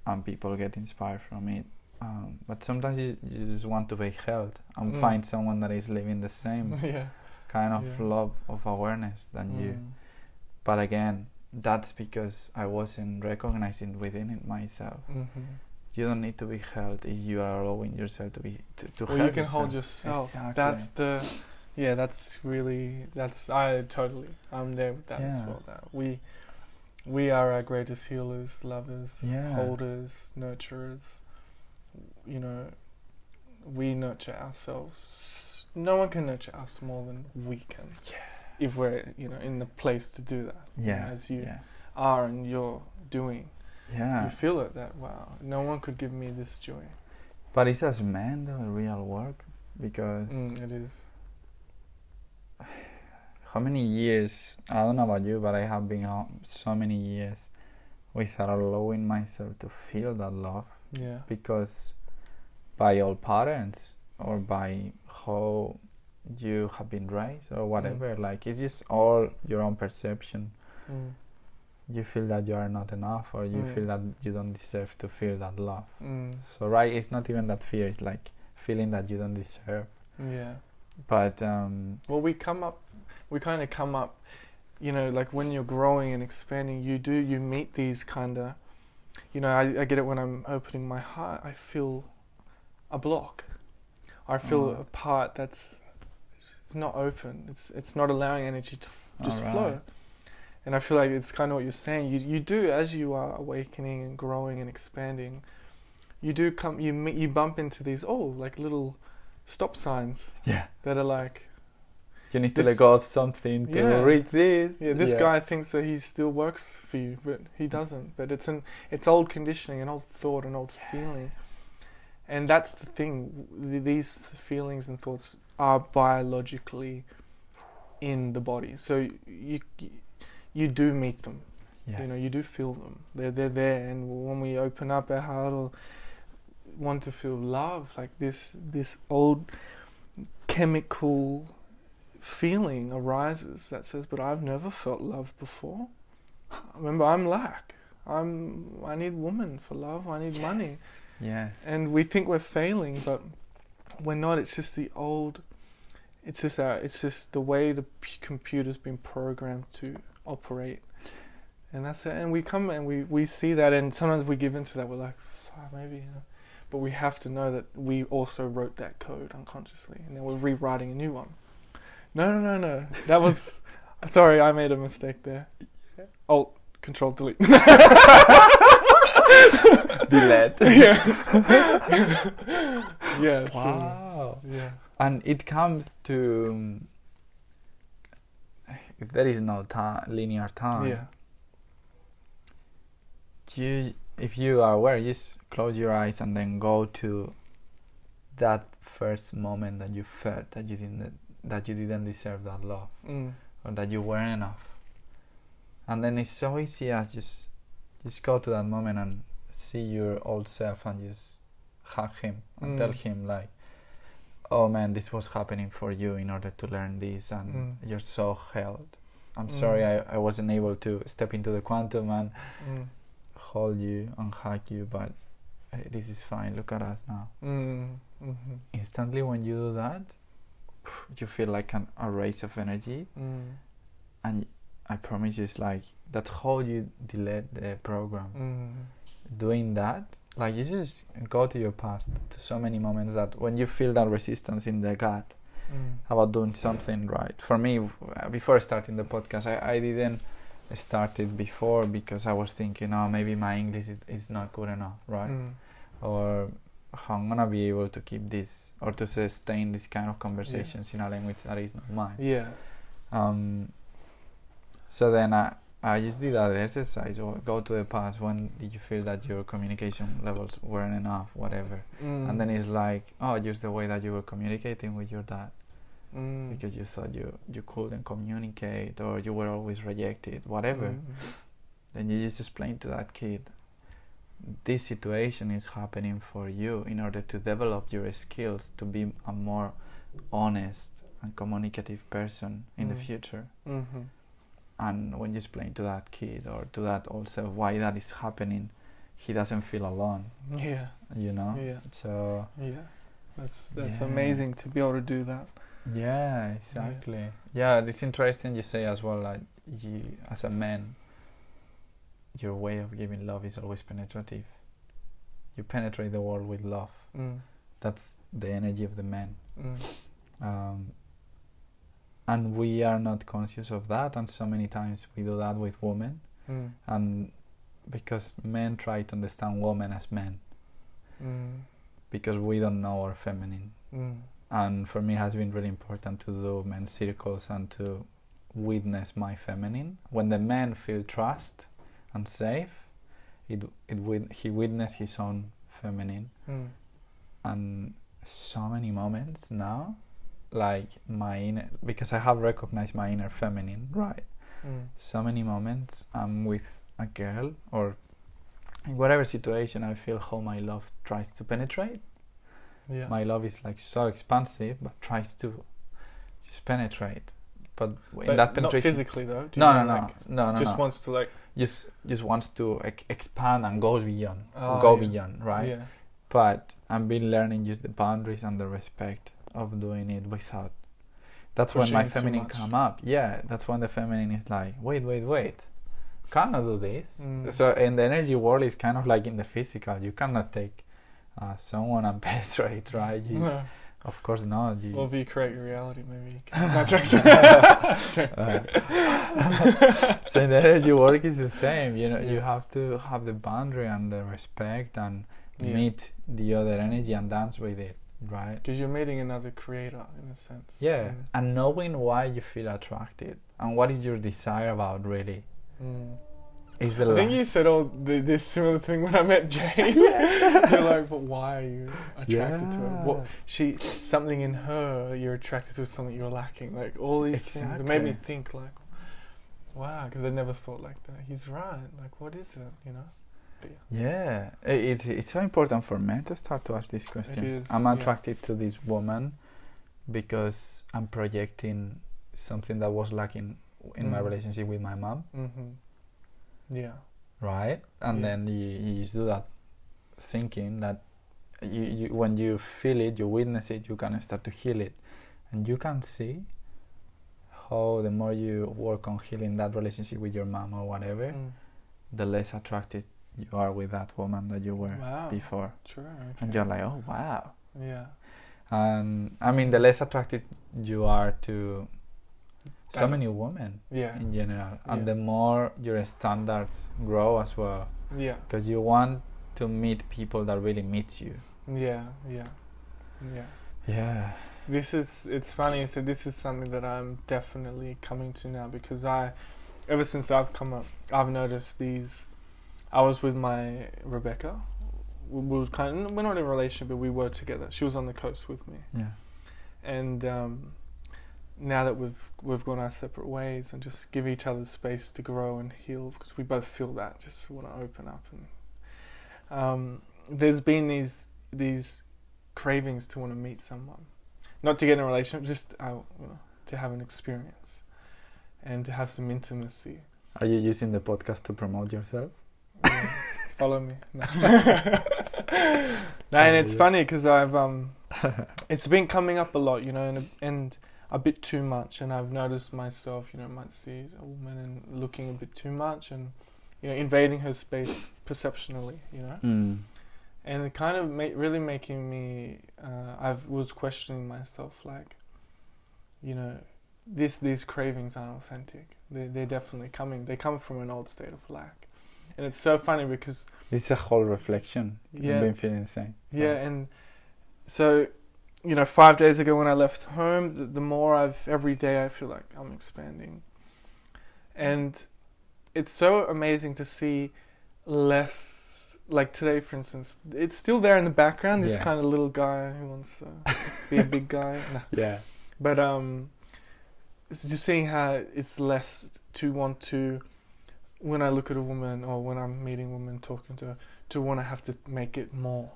Speaker 1: And people get inspired from it. Um, but sometimes you, you just want to be held and
Speaker 2: Mm.
Speaker 1: find someone that is living the same
Speaker 2: yeah.
Speaker 1: kind of
Speaker 2: Yeah.
Speaker 1: love of awareness than you.
Speaker 2: Mm.
Speaker 1: But again, that's because I wasn't recognizing within it myself.
Speaker 2: Mhm.
Speaker 1: You don't need to be held if you are allowing yourself to be to, to
Speaker 2: Well,
Speaker 1: help
Speaker 2: you can hold
Speaker 1: yourself.
Speaker 2: yourself.
Speaker 1: Exactly.
Speaker 2: That's the, yeah. That's really. That's I totally. I'm there with that as well. That we, we are our greatest healers, lovers,
Speaker 1: Yeah.
Speaker 2: holders, nurturers. You know, we nurture ourselves. No one can nurture us more than we can. If we're you know in the place to do that.
Speaker 1: Yeah,
Speaker 2: as you
Speaker 1: yeah,
Speaker 2: are and you're doing.
Speaker 1: yeah.
Speaker 2: You feel it that wow. No one could give me this joy.
Speaker 1: But it's as men the real work because
Speaker 2: Mm, it is.
Speaker 1: How many years i don't know about you but i have been so many years without allowing myself to feel that love
Speaker 2: Yeah.
Speaker 1: because by all parents or by how you have been raised or whatever like it's just all your own perception
Speaker 2: Mm.
Speaker 1: you feel that you are not enough or you
Speaker 2: Mm.
Speaker 1: feel that you don't deserve to feel that love
Speaker 2: Mm.
Speaker 1: so right it's not even that fear it's like feeling that you don't deserve
Speaker 2: Yeah.
Speaker 1: but um
Speaker 2: Well, we come up, we kind of come up, you know, like when you're growing and expanding, you do, you meet these kind of, you know, I, I get it when I'm opening my heart, I feel a block. I feel
Speaker 1: Oh.
Speaker 2: a part that's it's not open. It's it's not allowing energy to just flow. And I feel like it's kind of what you're saying. You you do as you are awakening and growing and expanding. You do come. You meet, you bump into these oh like little stop signs
Speaker 1: yeah
Speaker 2: that are like
Speaker 1: you need to let go of something to
Speaker 2: Yeah.
Speaker 1: read this
Speaker 2: Yeah, this guy thinks that he still works for you, but he doesn't. But it's an it's old conditioning, an old thought, an old feeling, and that's the thing. These feelings and thoughts are biologically in the body, so you you do meet them.
Speaker 1: yeah.
Speaker 2: You know, you do feel them. They're they're there, and when we open up our heart or want to feel love, like this this old chemical feeling arises that says, "But I've never felt love before." Remember, I'm lack. I'm. I need woman for love. I need money,
Speaker 1: Yes.
Speaker 2: and we think we're failing, but we're not. It's just the old. It's just our. It's just the way the p- computer's been programmed to operate, and that's it. And we come and we we see that, and sometimes we give into that. We're like, maybe, you know. but we have to know that we also wrote that code unconsciously, and then we're rewriting a new one. No, no, no, no. That was. sorry, I made a mistake there. Alt Control Delete.
Speaker 1: Delete.
Speaker 2: yeah. yeah. so-
Speaker 1: Wow.
Speaker 2: yeah.
Speaker 1: And it comes to um, if there is no time, linear time.
Speaker 2: Yeah.
Speaker 1: You, if you are aware, just close your eyes and then go to that first moment that you felt that you didn't that you didn't deserve that love
Speaker 2: Mm.
Speaker 1: or that you weren't enough. And then it's so easy as just just go to that moment and see your old self and just hug him and
Speaker 2: Mm.
Speaker 1: tell him like oh man this was happening for you in order to learn this and
Speaker 2: Mm.
Speaker 1: you're so held i'm sorry
Speaker 2: Mm.
Speaker 1: I, I wasn't able to step into the quantum and
Speaker 2: Mm.
Speaker 1: hold you and hug you but uh, this is fine look at us now
Speaker 2: Mm. Mm-hmm.
Speaker 1: instantly when you do that you feel like an, a race of energy
Speaker 2: Mm.
Speaker 1: and I promise you, it's like that's how you delete the program.
Speaker 2: Mm.
Speaker 1: Doing that, like you just go to your past, to so many moments that when you feel that resistance in the gut
Speaker 2: Mm.
Speaker 1: about doing something right. For me, before starting the podcast, I, I didn't start it before because I was thinking, oh, maybe my English is, is not good enough, right?
Speaker 2: Mm.
Speaker 1: Or how I'm gonna be able to keep this or to sustain this kind of conversations in a language that is not mine.
Speaker 2: Yeah.
Speaker 1: Um, so then I, I just did that exercise or go to the past. When did you feel that your communication levels weren't enough, whatever?
Speaker 2: Mm.
Speaker 1: And then it's like, oh, just the way that you were communicating with your dad
Speaker 2: Mm.
Speaker 1: because you thought you, you couldn't communicate or you were always rejected, whatever.
Speaker 2: Mm.
Speaker 1: Then you just explain to that kid, this situation is happening for you in order to develop your skills to be a more honest and communicative person in the
Speaker 2: Mm.
Speaker 1: future.
Speaker 2: Mhm.
Speaker 1: and when you explain to that kid or to that old self why that is happening he doesn't feel alone
Speaker 2: Yeah.
Speaker 1: you know
Speaker 2: Yeah.
Speaker 1: so
Speaker 2: Yeah. That's that's
Speaker 1: Yeah.
Speaker 2: amazing to be able to do that.
Speaker 1: yeah exactly yeah it's interesting you say as well like you as a man your way of giving love is always penetrative you penetrate the world with love
Speaker 2: Mm.
Speaker 1: that's the energy of the man
Speaker 2: Mm.
Speaker 1: um, and we are not conscious of that and so many times we do that with women
Speaker 2: Mm.
Speaker 1: and because men try to understand women as men
Speaker 2: Mm.
Speaker 1: because we don't know our feminine
Speaker 2: Mm.
Speaker 1: and for me it has been really important to do men's circles and to witness my feminine when the men feel trust and safe it, it he witnessed his own feminine
Speaker 2: Mm.
Speaker 1: and so many moments now like my inner because i have recognized my inner feminine right
Speaker 2: Mm.
Speaker 1: so many moments I'm with a girl or in whatever situation I feel how my love tries to penetrate.
Speaker 2: Yeah.
Speaker 1: My love is like so expansive but tries to just penetrate. But in
Speaker 2: But
Speaker 1: that
Speaker 2: not physically though.
Speaker 1: No, no, no,
Speaker 2: like,
Speaker 1: no, no,
Speaker 2: just
Speaker 1: no.
Speaker 2: wants to like.
Speaker 1: Just just wants to ex- expand and goes beyond,
Speaker 2: Ah,
Speaker 1: go
Speaker 2: yeah.
Speaker 1: beyond, right?
Speaker 2: Yeah.
Speaker 1: But I've been learning just the boundaries and the respect of doing it without. That's when my feminine come up. Yeah, that's when the feminine is like, wait, wait, wait, cannot do this.
Speaker 2: Mm.
Speaker 1: So in the energy world, it's kind of like in the physical. You cannot take uh, someone and penetrate, right? You,
Speaker 2: No.
Speaker 1: Of course not. You,
Speaker 2: Well, you create reality, maybe. You can. Not jokes.
Speaker 1: Uh, so in the energy work is the same. You know, you have to have the boundary and the respect and
Speaker 2: Yeah.
Speaker 1: meet the other energy and dance with it, right?
Speaker 2: Because you're meeting another creator in a sense.
Speaker 1: Yeah,
Speaker 2: Mm.
Speaker 1: and knowing why you feel attracted and what is your desire about really
Speaker 2: Mm.
Speaker 1: Is the
Speaker 2: I think you said all the, this similar thing when I met Jane. you're like, but why are you attracted to her? What she something in her you're attracted to is something you're lacking. Like all these things. It made me think like, wow, because I never thought like that. He's right. Like, what is it? You know? Yeah.
Speaker 1: Yeah, i- it's it's so important for men to start to ask these questions.
Speaker 2: is,
Speaker 1: I'm
Speaker 2: yeah.
Speaker 1: attracted to this woman because I'm projecting something that was lacking in my
Speaker 2: Mm.
Speaker 1: relationship with my mom,
Speaker 2: Mhm. Yeah.
Speaker 1: right? And
Speaker 2: Yeah.
Speaker 1: then you, you do that, thinking that you, you when you feel it, you witness it, you can start to heal it, and you can see how the more you work on healing that relationship with your mom or whatever,
Speaker 2: Mm.
Speaker 1: the less attracted you are with that woman that you were
Speaker 2: Wow.
Speaker 1: before,
Speaker 2: True.
Speaker 1: and you're like, oh wow.
Speaker 2: Yeah.
Speaker 1: And I mean, the less attracted you are to so many women
Speaker 2: Yeah.
Speaker 1: in general, and
Speaker 2: Yeah.
Speaker 1: the more your standards grow as well,
Speaker 2: Yeah.
Speaker 1: because you want to meet people that really meet you.
Speaker 2: Yeah. Yeah. Yeah.
Speaker 1: Yeah.
Speaker 2: This is it's funny. So this is something that I'm definitely coming to now because I, ever since I've come up, I've noticed these. I was with my Rebecca. We we were kind of, we're not in a relationship, but we were together. She was on the coast with me,
Speaker 1: Yeah.
Speaker 2: and um, now that we've we've gone our separate ways and just give each other space to grow and heal because we both feel that just want to open up and um, there's been these these cravings to want to meet someone not to get in a relationship just uh, you know, to have an experience and to have some intimacy
Speaker 1: Are you using the podcast to promote yourself?
Speaker 2: Yeah. follow me no, no and it's funny because I've um it's been coming up a lot you know and and a bit too much and I've noticed myself you know might see a woman and looking a bit too much and you know invading her space perceptionally you know
Speaker 1: Mm.
Speaker 2: and it kind of ma- really making me uh, I was questioning myself like you know this these cravings aren't authentic they they're definitely coming they come from an old state of lack and it's so funny because
Speaker 1: is a whole reflection.
Speaker 2: Yeah.
Speaker 1: I've been feeling the same.
Speaker 2: yeah and so you know 5 days ago when I left home the, the more I've every day I feel like I'm expanding and it's so amazing to see less like today for instance it's still there in the background this
Speaker 1: Yeah.
Speaker 2: kind of little guy who wants to be a big guy no.
Speaker 1: Yeah.
Speaker 2: but um it's just seeing how it's less to want to when I look at a woman or when I'm meeting a woman talking to her to want to have to make it more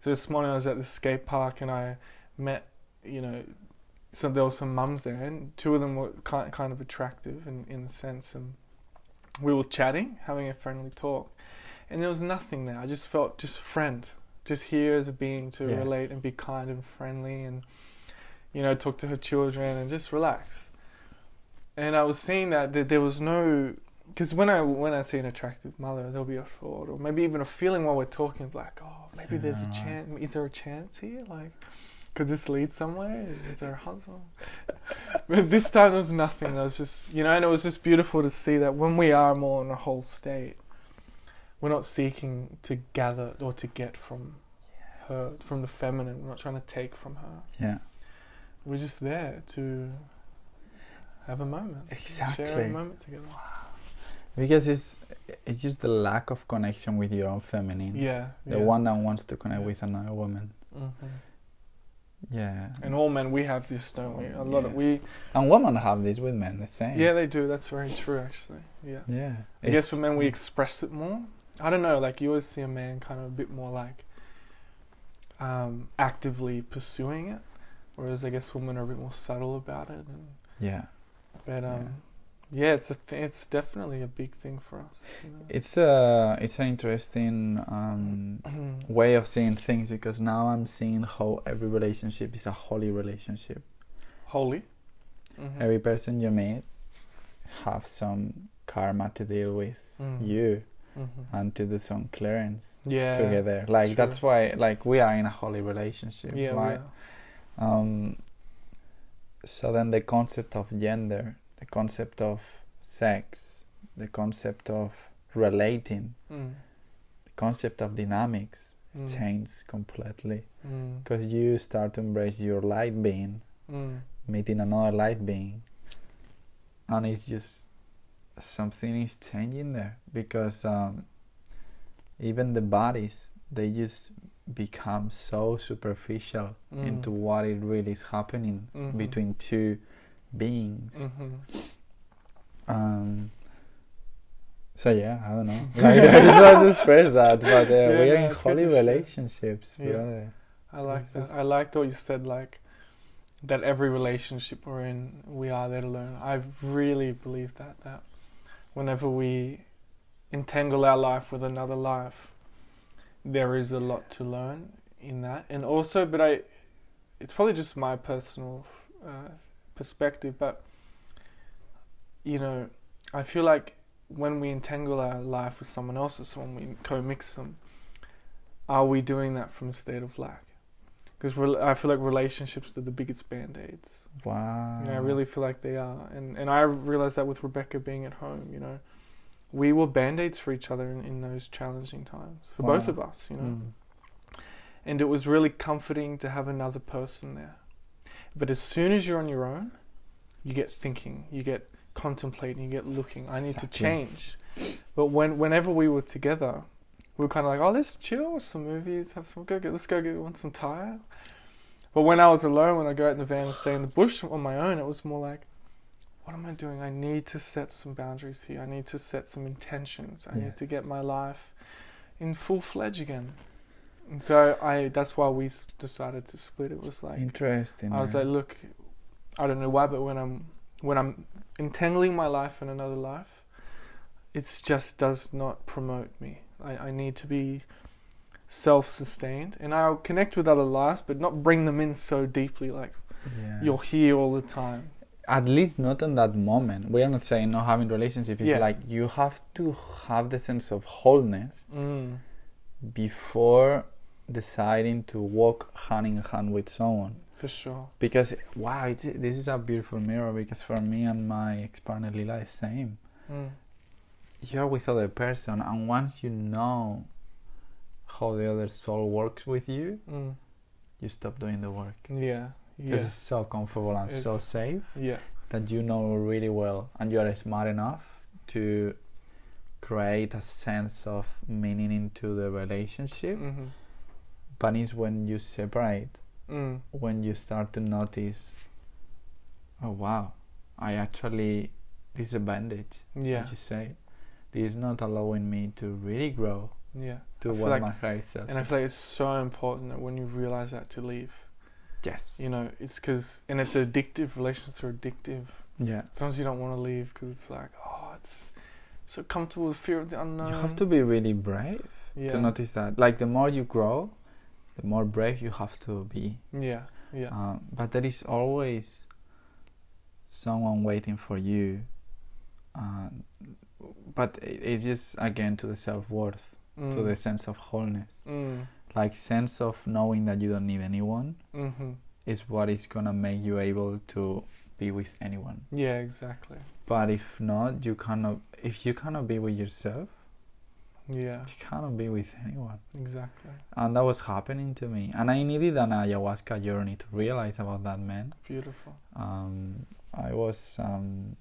Speaker 2: so this morning I was at the skate park and I met you know so there were some mums there and two of them were kind kind of attractive in in a sense and we were chatting having a friendly talk. And there was nothing there. I just felt just friend just here as a being to
Speaker 1: Yeah.
Speaker 2: relate and be kind and friendly and you know talk to her children and just relax. And I was seeing that, that there was no because when I when I see an attractive mother there'll be a thought or maybe even a feeling while we're talking like oh maybe there's a
Speaker 1: Yeah.
Speaker 2: chance is there a chance here? Like could this lead somewhere? Is there a hustle? But this time there was nothing. There was just you know and it was just beautiful to see that when we are more in a whole state we're not seeking to gather or to get from her from the feminine. We're not trying to take from her.
Speaker 1: Yeah.
Speaker 2: we're just there to have a moment.
Speaker 1: Exactly, share
Speaker 2: a moment together
Speaker 1: Because it's it's just the lack of connection with your own feminine.
Speaker 2: yeah
Speaker 1: The
Speaker 2: yeah.
Speaker 1: one that wants to connect
Speaker 2: Yeah.
Speaker 1: with another woman.
Speaker 2: Mhm.
Speaker 1: Yeah.
Speaker 2: and all men we have this don't we a lot of we
Speaker 1: And women have this with men the same.
Speaker 2: yeah they do that's very true actually yeah
Speaker 1: Yeah.
Speaker 2: I guess
Speaker 1: It's-
Speaker 2: for men we express it more. I don't know, like you always see a man kind of a bit more like um, actively pursuing it, whereas I guess women are a bit more subtle about it. And,
Speaker 1: Yeah.
Speaker 2: but um, yeah. it's a th- it's definitely a big thing for us. You know?
Speaker 1: It's a it's an interesting um, way of seeing things because now I'm seeing how every relationship is a holy relationship.
Speaker 2: Holy. Mhm.
Speaker 1: Every person you meet have some karma to deal with
Speaker 2: Mhm.
Speaker 1: you
Speaker 2: Mhm.
Speaker 1: and to do some clearance
Speaker 2: Yeah.
Speaker 1: together. Like
Speaker 2: true.
Speaker 1: that's why like we are in a holy relationship,
Speaker 2: Yeah.
Speaker 1: right? Um, so then the concept of gender, the concept of sex, the concept of relating,
Speaker 2: Mm.
Speaker 1: the concept of dynamics
Speaker 2: Mm.
Speaker 1: change completely
Speaker 2: Mm.
Speaker 1: because you start to embrace your light being,
Speaker 2: Mm.
Speaker 1: meeting another light being, and it's just something is changing there because um, even the bodies they just become so superficial
Speaker 2: Mm.
Speaker 1: into what it really is happening
Speaker 2: Mhm.
Speaker 1: between two beings.
Speaker 2: Mhm.
Speaker 1: Um, so yeah, I don't know. Like I just want to express that, but uh,
Speaker 2: Yeah,
Speaker 1: we're
Speaker 2: no,
Speaker 1: in holy relationships,
Speaker 2: Yeah.
Speaker 1: brother.
Speaker 2: I like
Speaker 1: It's
Speaker 2: that.
Speaker 1: just-
Speaker 2: I liked what you said. Like, that every relationship we're in, we are there to learn. I really believe that that whenever we entangle our life with another life, there is a lot to learn in that. And also, but I, it's probably just my personal uh, perspective, but you know, I feel like when we entangle our life with someone else's, when we co-mix them, are we doing that from a state of lack? Because I feel like relationships are the biggest band aids.
Speaker 1: Wow.
Speaker 2: You know, I really feel like they are, and and I realized that with Rebecca being at home. You know, we were band aids for each other in, in those challenging times for
Speaker 1: Wow.
Speaker 2: both of us. You know,
Speaker 1: Mm.
Speaker 2: and it was really comforting to have another person there. But as soon as you're on your own, you get thinking, you get contemplating, you get looking. I need to change. But when whenever we were together, we were kind of like, oh, let's chill, watch some movies, have some go get, let's go get want some tire. But when I was alone, when I go out in the van and stay in the bush on my own, it was more like, what am I doing? I need to set some boundaries here. I need to set some intentions. I need to get my life in full fledged again. So I that's why we decided to split. It was like
Speaker 1: Interesting.
Speaker 2: I was
Speaker 1: man.
Speaker 2: like, look, I don't know why, but when I'm when I'm entangling my life in another life, it just does not promote me. I, I need to be self-sustained, and I'll connect with other lives, but not bring them in so deeply. Like
Speaker 1: yeah.
Speaker 2: you're here all the time.
Speaker 1: at least not in that moment. We are not saying not having relationship. It's
Speaker 2: Yeah.
Speaker 1: like you have to have the sense of wholeness
Speaker 2: Mm.
Speaker 1: before deciding to walk hand in hand with someone.
Speaker 2: For sure.
Speaker 1: Because wow, it's, this is a beautiful mirror. Because for me and my ex-partner Lila, is same.
Speaker 2: Mm.
Speaker 1: You're with other person, and once you know how the other soul works with you,
Speaker 2: Mm.
Speaker 1: you stop doing the work.
Speaker 2: Yeah.
Speaker 1: Because
Speaker 2: Yeah.
Speaker 1: it's so comfortable and so safe.
Speaker 2: Yeah.
Speaker 1: that you know really well and you are smart enough to create a sense of meaning into the relationship
Speaker 2: hmm
Speaker 1: but it's when you separate
Speaker 2: Mm.
Speaker 1: when you start to notice oh wow i actually this is a bandage
Speaker 2: Yeah.
Speaker 1: as you say this is not allowing me to really grow
Speaker 2: Yeah.
Speaker 1: to what
Speaker 2: like-
Speaker 1: my higher self
Speaker 2: And I feel like it's so important that when you realize that to leave,
Speaker 1: yes
Speaker 2: you know, it's because, and it's addictive. Relationships are addictive.
Speaker 1: yeah
Speaker 2: Sometimes you don't want to leave because it's like, oh, it's so comfortable with fear of the unknown.
Speaker 1: you have to be really brave
Speaker 2: yeah.
Speaker 1: to notice that like the more you grow the more brave you have to be
Speaker 2: Yeah. Yeah.
Speaker 1: Um, but there is always someone waiting for you. Uh, but it- it's just again to the self worth,
Speaker 2: mm.
Speaker 1: to the sense of wholeness,
Speaker 2: Mm.
Speaker 1: like sense of knowing that you don't need anyone
Speaker 2: hmm
Speaker 1: is what is gonna make you able to be with anyone.
Speaker 2: Yeah. Exactly.
Speaker 1: But if not, you cannot. If you cannot be with yourself,
Speaker 2: Yeah.
Speaker 1: you cannot be with anyone.
Speaker 2: Exactly.
Speaker 1: And that was happening to me, and I needed an ayahuasca journey to realize about that man.
Speaker 2: Beautiful.
Speaker 1: um, I was um,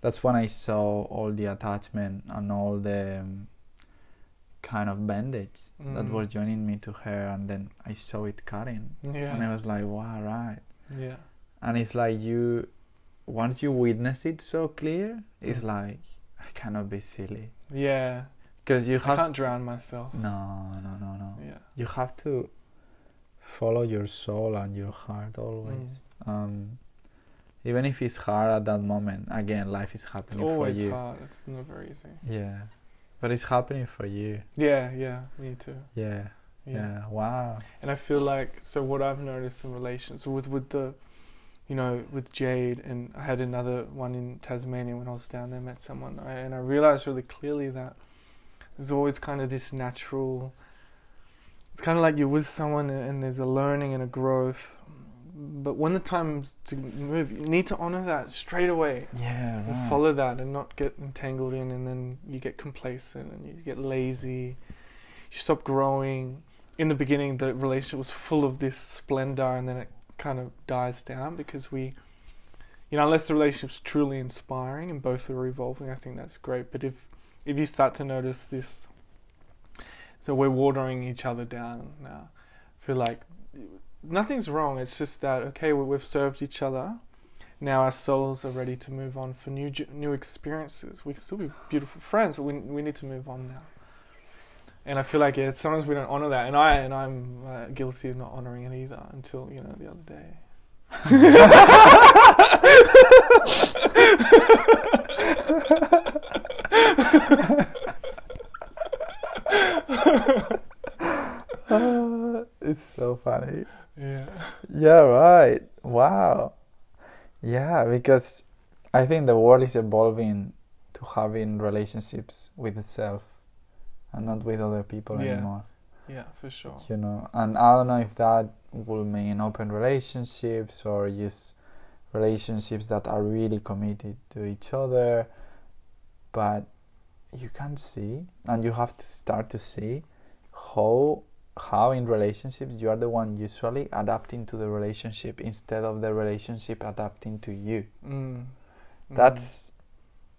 Speaker 1: that's when I saw all the attachment and all the um, kind of bandage that
Speaker 2: Mm.
Speaker 1: was joining me to her, and then I saw it cutting,
Speaker 2: Yeah.
Speaker 1: and I was like, "Wow, right."
Speaker 2: yeah.
Speaker 1: And it's like you, once you witness it so clear, it's
Speaker 2: Mm.
Speaker 1: like I cannot be silly
Speaker 2: Yeah.
Speaker 1: Because you
Speaker 2: I
Speaker 1: have
Speaker 2: can't drown myself.
Speaker 1: no, no, no, no.
Speaker 2: Yeah.
Speaker 1: You have to follow your soul and your heart always.
Speaker 2: Mm.
Speaker 1: um, even if it's hard at that moment again life is
Speaker 2: It's
Speaker 1: happening
Speaker 2: always
Speaker 1: for you
Speaker 2: hard. It's never easy.
Speaker 1: yeah but it's happening for you
Speaker 2: Yeah. Yeah. Me too.
Speaker 1: yeah
Speaker 2: Yeah.
Speaker 1: yeah, wow
Speaker 2: And I feel like so what I've noticed in relations with with the you know with Jade and I had another one in Tasmania when I was down there met someone I, and I realized really clearly that there's always kind of this natural it's kind of like you're with someone and there's a learning and a growth. But when the time's to move you need to honor that straight away.
Speaker 1: Yeah
Speaker 2: and
Speaker 1: right.
Speaker 2: follow that and not get entangled in and then you get complacent and you get lazy. You stop growing. In the beginning the relationship was full of this splendor and then it kind of dies down because we you know unless the relationship's truly inspiring and both are evolving i think that's great. But if if you start to notice this so we're watering each other down now I feel like nothing's wrong it's just that okay we- we've served each other now our souls are ready to move on for new new experiences. We can still be beautiful friends, but we we need to move on now. And I feel like yeah, sometimes we don't honor that, and I and I'm uh, guilty of not honoring it either until you know the other day.
Speaker 1: it's so funny.
Speaker 2: Yeah.
Speaker 1: Yeah, right. Wow. Yeah, because I think the world is evolving to having relationships with itself and not with other people
Speaker 2: Yeah.
Speaker 1: anymore.
Speaker 2: Yeah, for sure.
Speaker 1: You know, and I don't know if that will mean open relationships or just relationships that are really committed to each other. But you can see, and you have to start to see how how in relationships you are the one usually adapting to the relationship instead of the relationship adapting to you.
Speaker 2: Mm. Mm.
Speaker 1: That's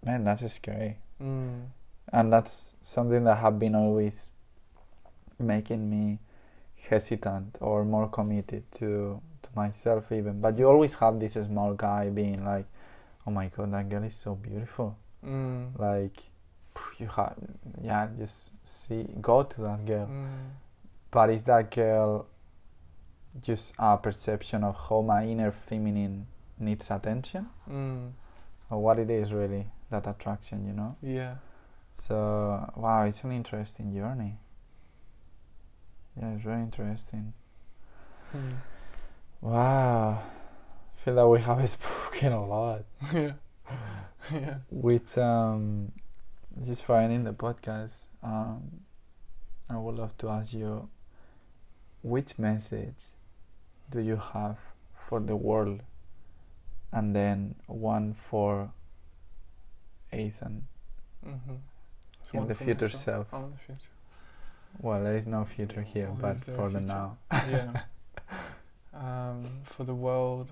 Speaker 1: man, that's scary.
Speaker 2: Mm.
Speaker 1: And that's something that have been always making me hesitant or more committed to to myself even. But you always have this small guy being like, Oh my god, that girl is so beautiful.
Speaker 2: Mm.
Speaker 1: Like you have yeah, just see go to that girl. But is that girl just a perception of how my inner feminine needs attention?
Speaker 2: Mm.
Speaker 1: Or what it is really, that attraction, you know?
Speaker 2: Yeah.
Speaker 1: So, wow, it's an interesting journey. Yeah, it's very interesting.
Speaker 2: Mm.
Speaker 1: Wow. I feel that we have spoken a lot.
Speaker 2: yeah. yeah.
Speaker 1: With, um, just for ending the podcast, um, I would love to ask you which message do you have for the world? And then one for Ethan.
Speaker 2: Mm-hmm.
Speaker 1: In the future self.
Speaker 2: Oh, the future.
Speaker 1: Well, there is no future here,
Speaker 2: Well,
Speaker 1: but for the
Speaker 2: future?
Speaker 1: now.
Speaker 2: yeah. Um, for the world.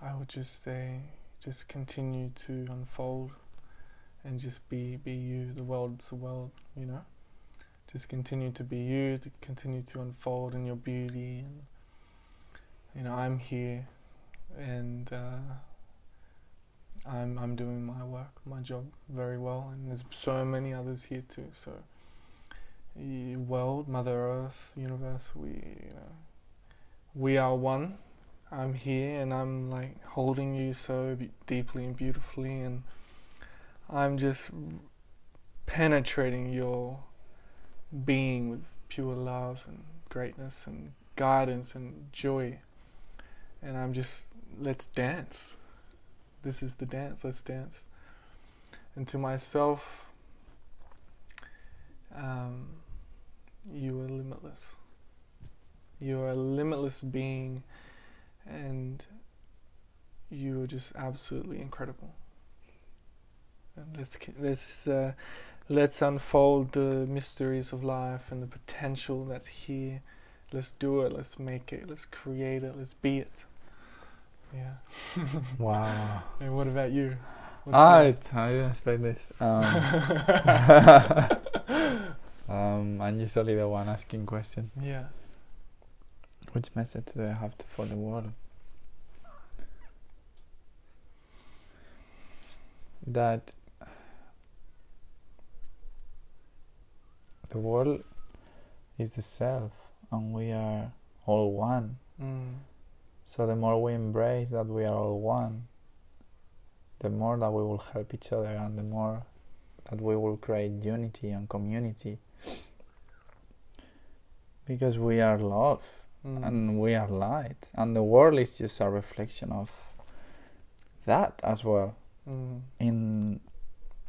Speaker 2: I would just say, just continue to unfold, and just be be you. The world's the world, you know. Just continue to be you. To continue to unfold in your beauty, and you know, I'm here, and. Uh, I'm I'm doing my work, my job very well, and there's so many others here too. So, world, Mother Earth, universe, we you know, we are one. I'm here, and I'm like holding you so be- deeply and beautifully, and I'm just penetrating your being with pure love and greatness and guidance and joy, and I'm just let's dance. This is the dance. Let's dance. And to myself um, you are limitless. You are a limitless being and you are just absolutely incredible and let's let's uh, let's unfold the mysteries of life and the potential that's here let's do it let's make it let's create it let's be it yeah
Speaker 1: Wow.
Speaker 2: and what about you? What's
Speaker 1: Ah,
Speaker 2: your-
Speaker 1: it- I didn't expect this. Um, um, I'm usually the one asking questions.
Speaker 2: yeah.
Speaker 1: Which message do I have to for the world? That the world is the self, and we are all one.
Speaker 2: Mm.
Speaker 1: So the more we embrace that we are all one, the more that we will help each other and the more that we will create unity and community. Because we are love
Speaker 2: Mm.
Speaker 1: and we are light and the world is just a reflection of that as well.
Speaker 2: Mm.
Speaker 1: In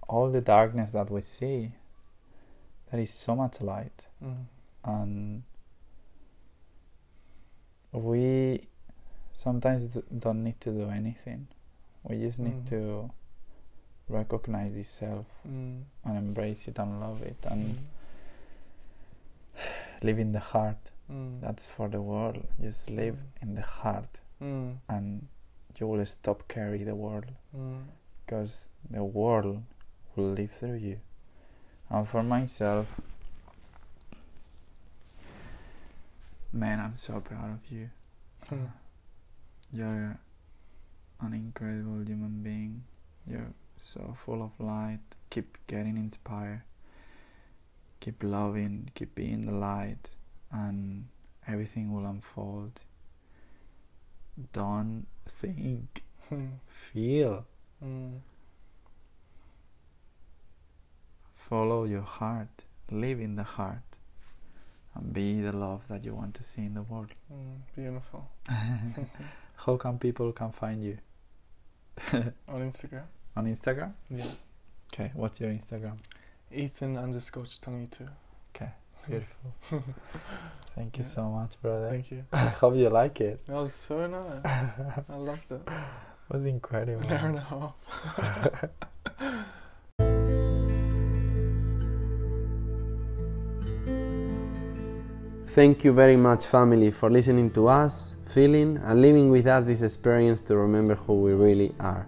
Speaker 1: all the darkness that we see, there is so much light
Speaker 2: Mm.
Speaker 1: and we sometimes don't need to do anything. We just need
Speaker 2: Mhm.
Speaker 1: to recognize this self
Speaker 2: Mm.
Speaker 1: and embrace it and love it and
Speaker 2: Mm.
Speaker 1: live in the heart.
Speaker 2: Mm.
Speaker 1: That's for the world. Just live
Speaker 2: Mm.
Speaker 1: in the heart
Speaker 2: Mm.
Speaker 1: and you will stop carry the world
Speaker 2: Mm.
Speaker 1: because the world will live through you. And for myself, man, I'm so proud of you.
Speaker 2: Mm.
Speaker 1: You're an incredible human being. You're so full of light, keep getting inspired, keep loving, keep being the light, and everything will unfold. Don't think, feel.
Speaker 2: Mm.
Speaker 1: Follow your heart, live in the heart, and be the love that you want to see in the world.
Speaker 2: Mm. Beautiful.
Speaker 1: How can people can find you
Speaker 2: On Instagram.
Speaker 1: on Instagram?
Speaker 2: Yeah.
Speaker 1: Okay, what's your Instagram?
Speaker 2: Ethan underscore Chitangi2.
Speaker 1: Beautiful. Thank you
Speaker 2: Yeah.
Speaker 1: so much, brother.
Speaker 2: Thank you.
Speaker 1: I hope you like it.
Speaker 2: That was so nice. I loved it.
Speaker 1: It was incredible.
Speaker 2: An hour and a half.
Speaker 3: Thank you very much, family, for listening to us, feeling, and living with us this experience to remember who we really are.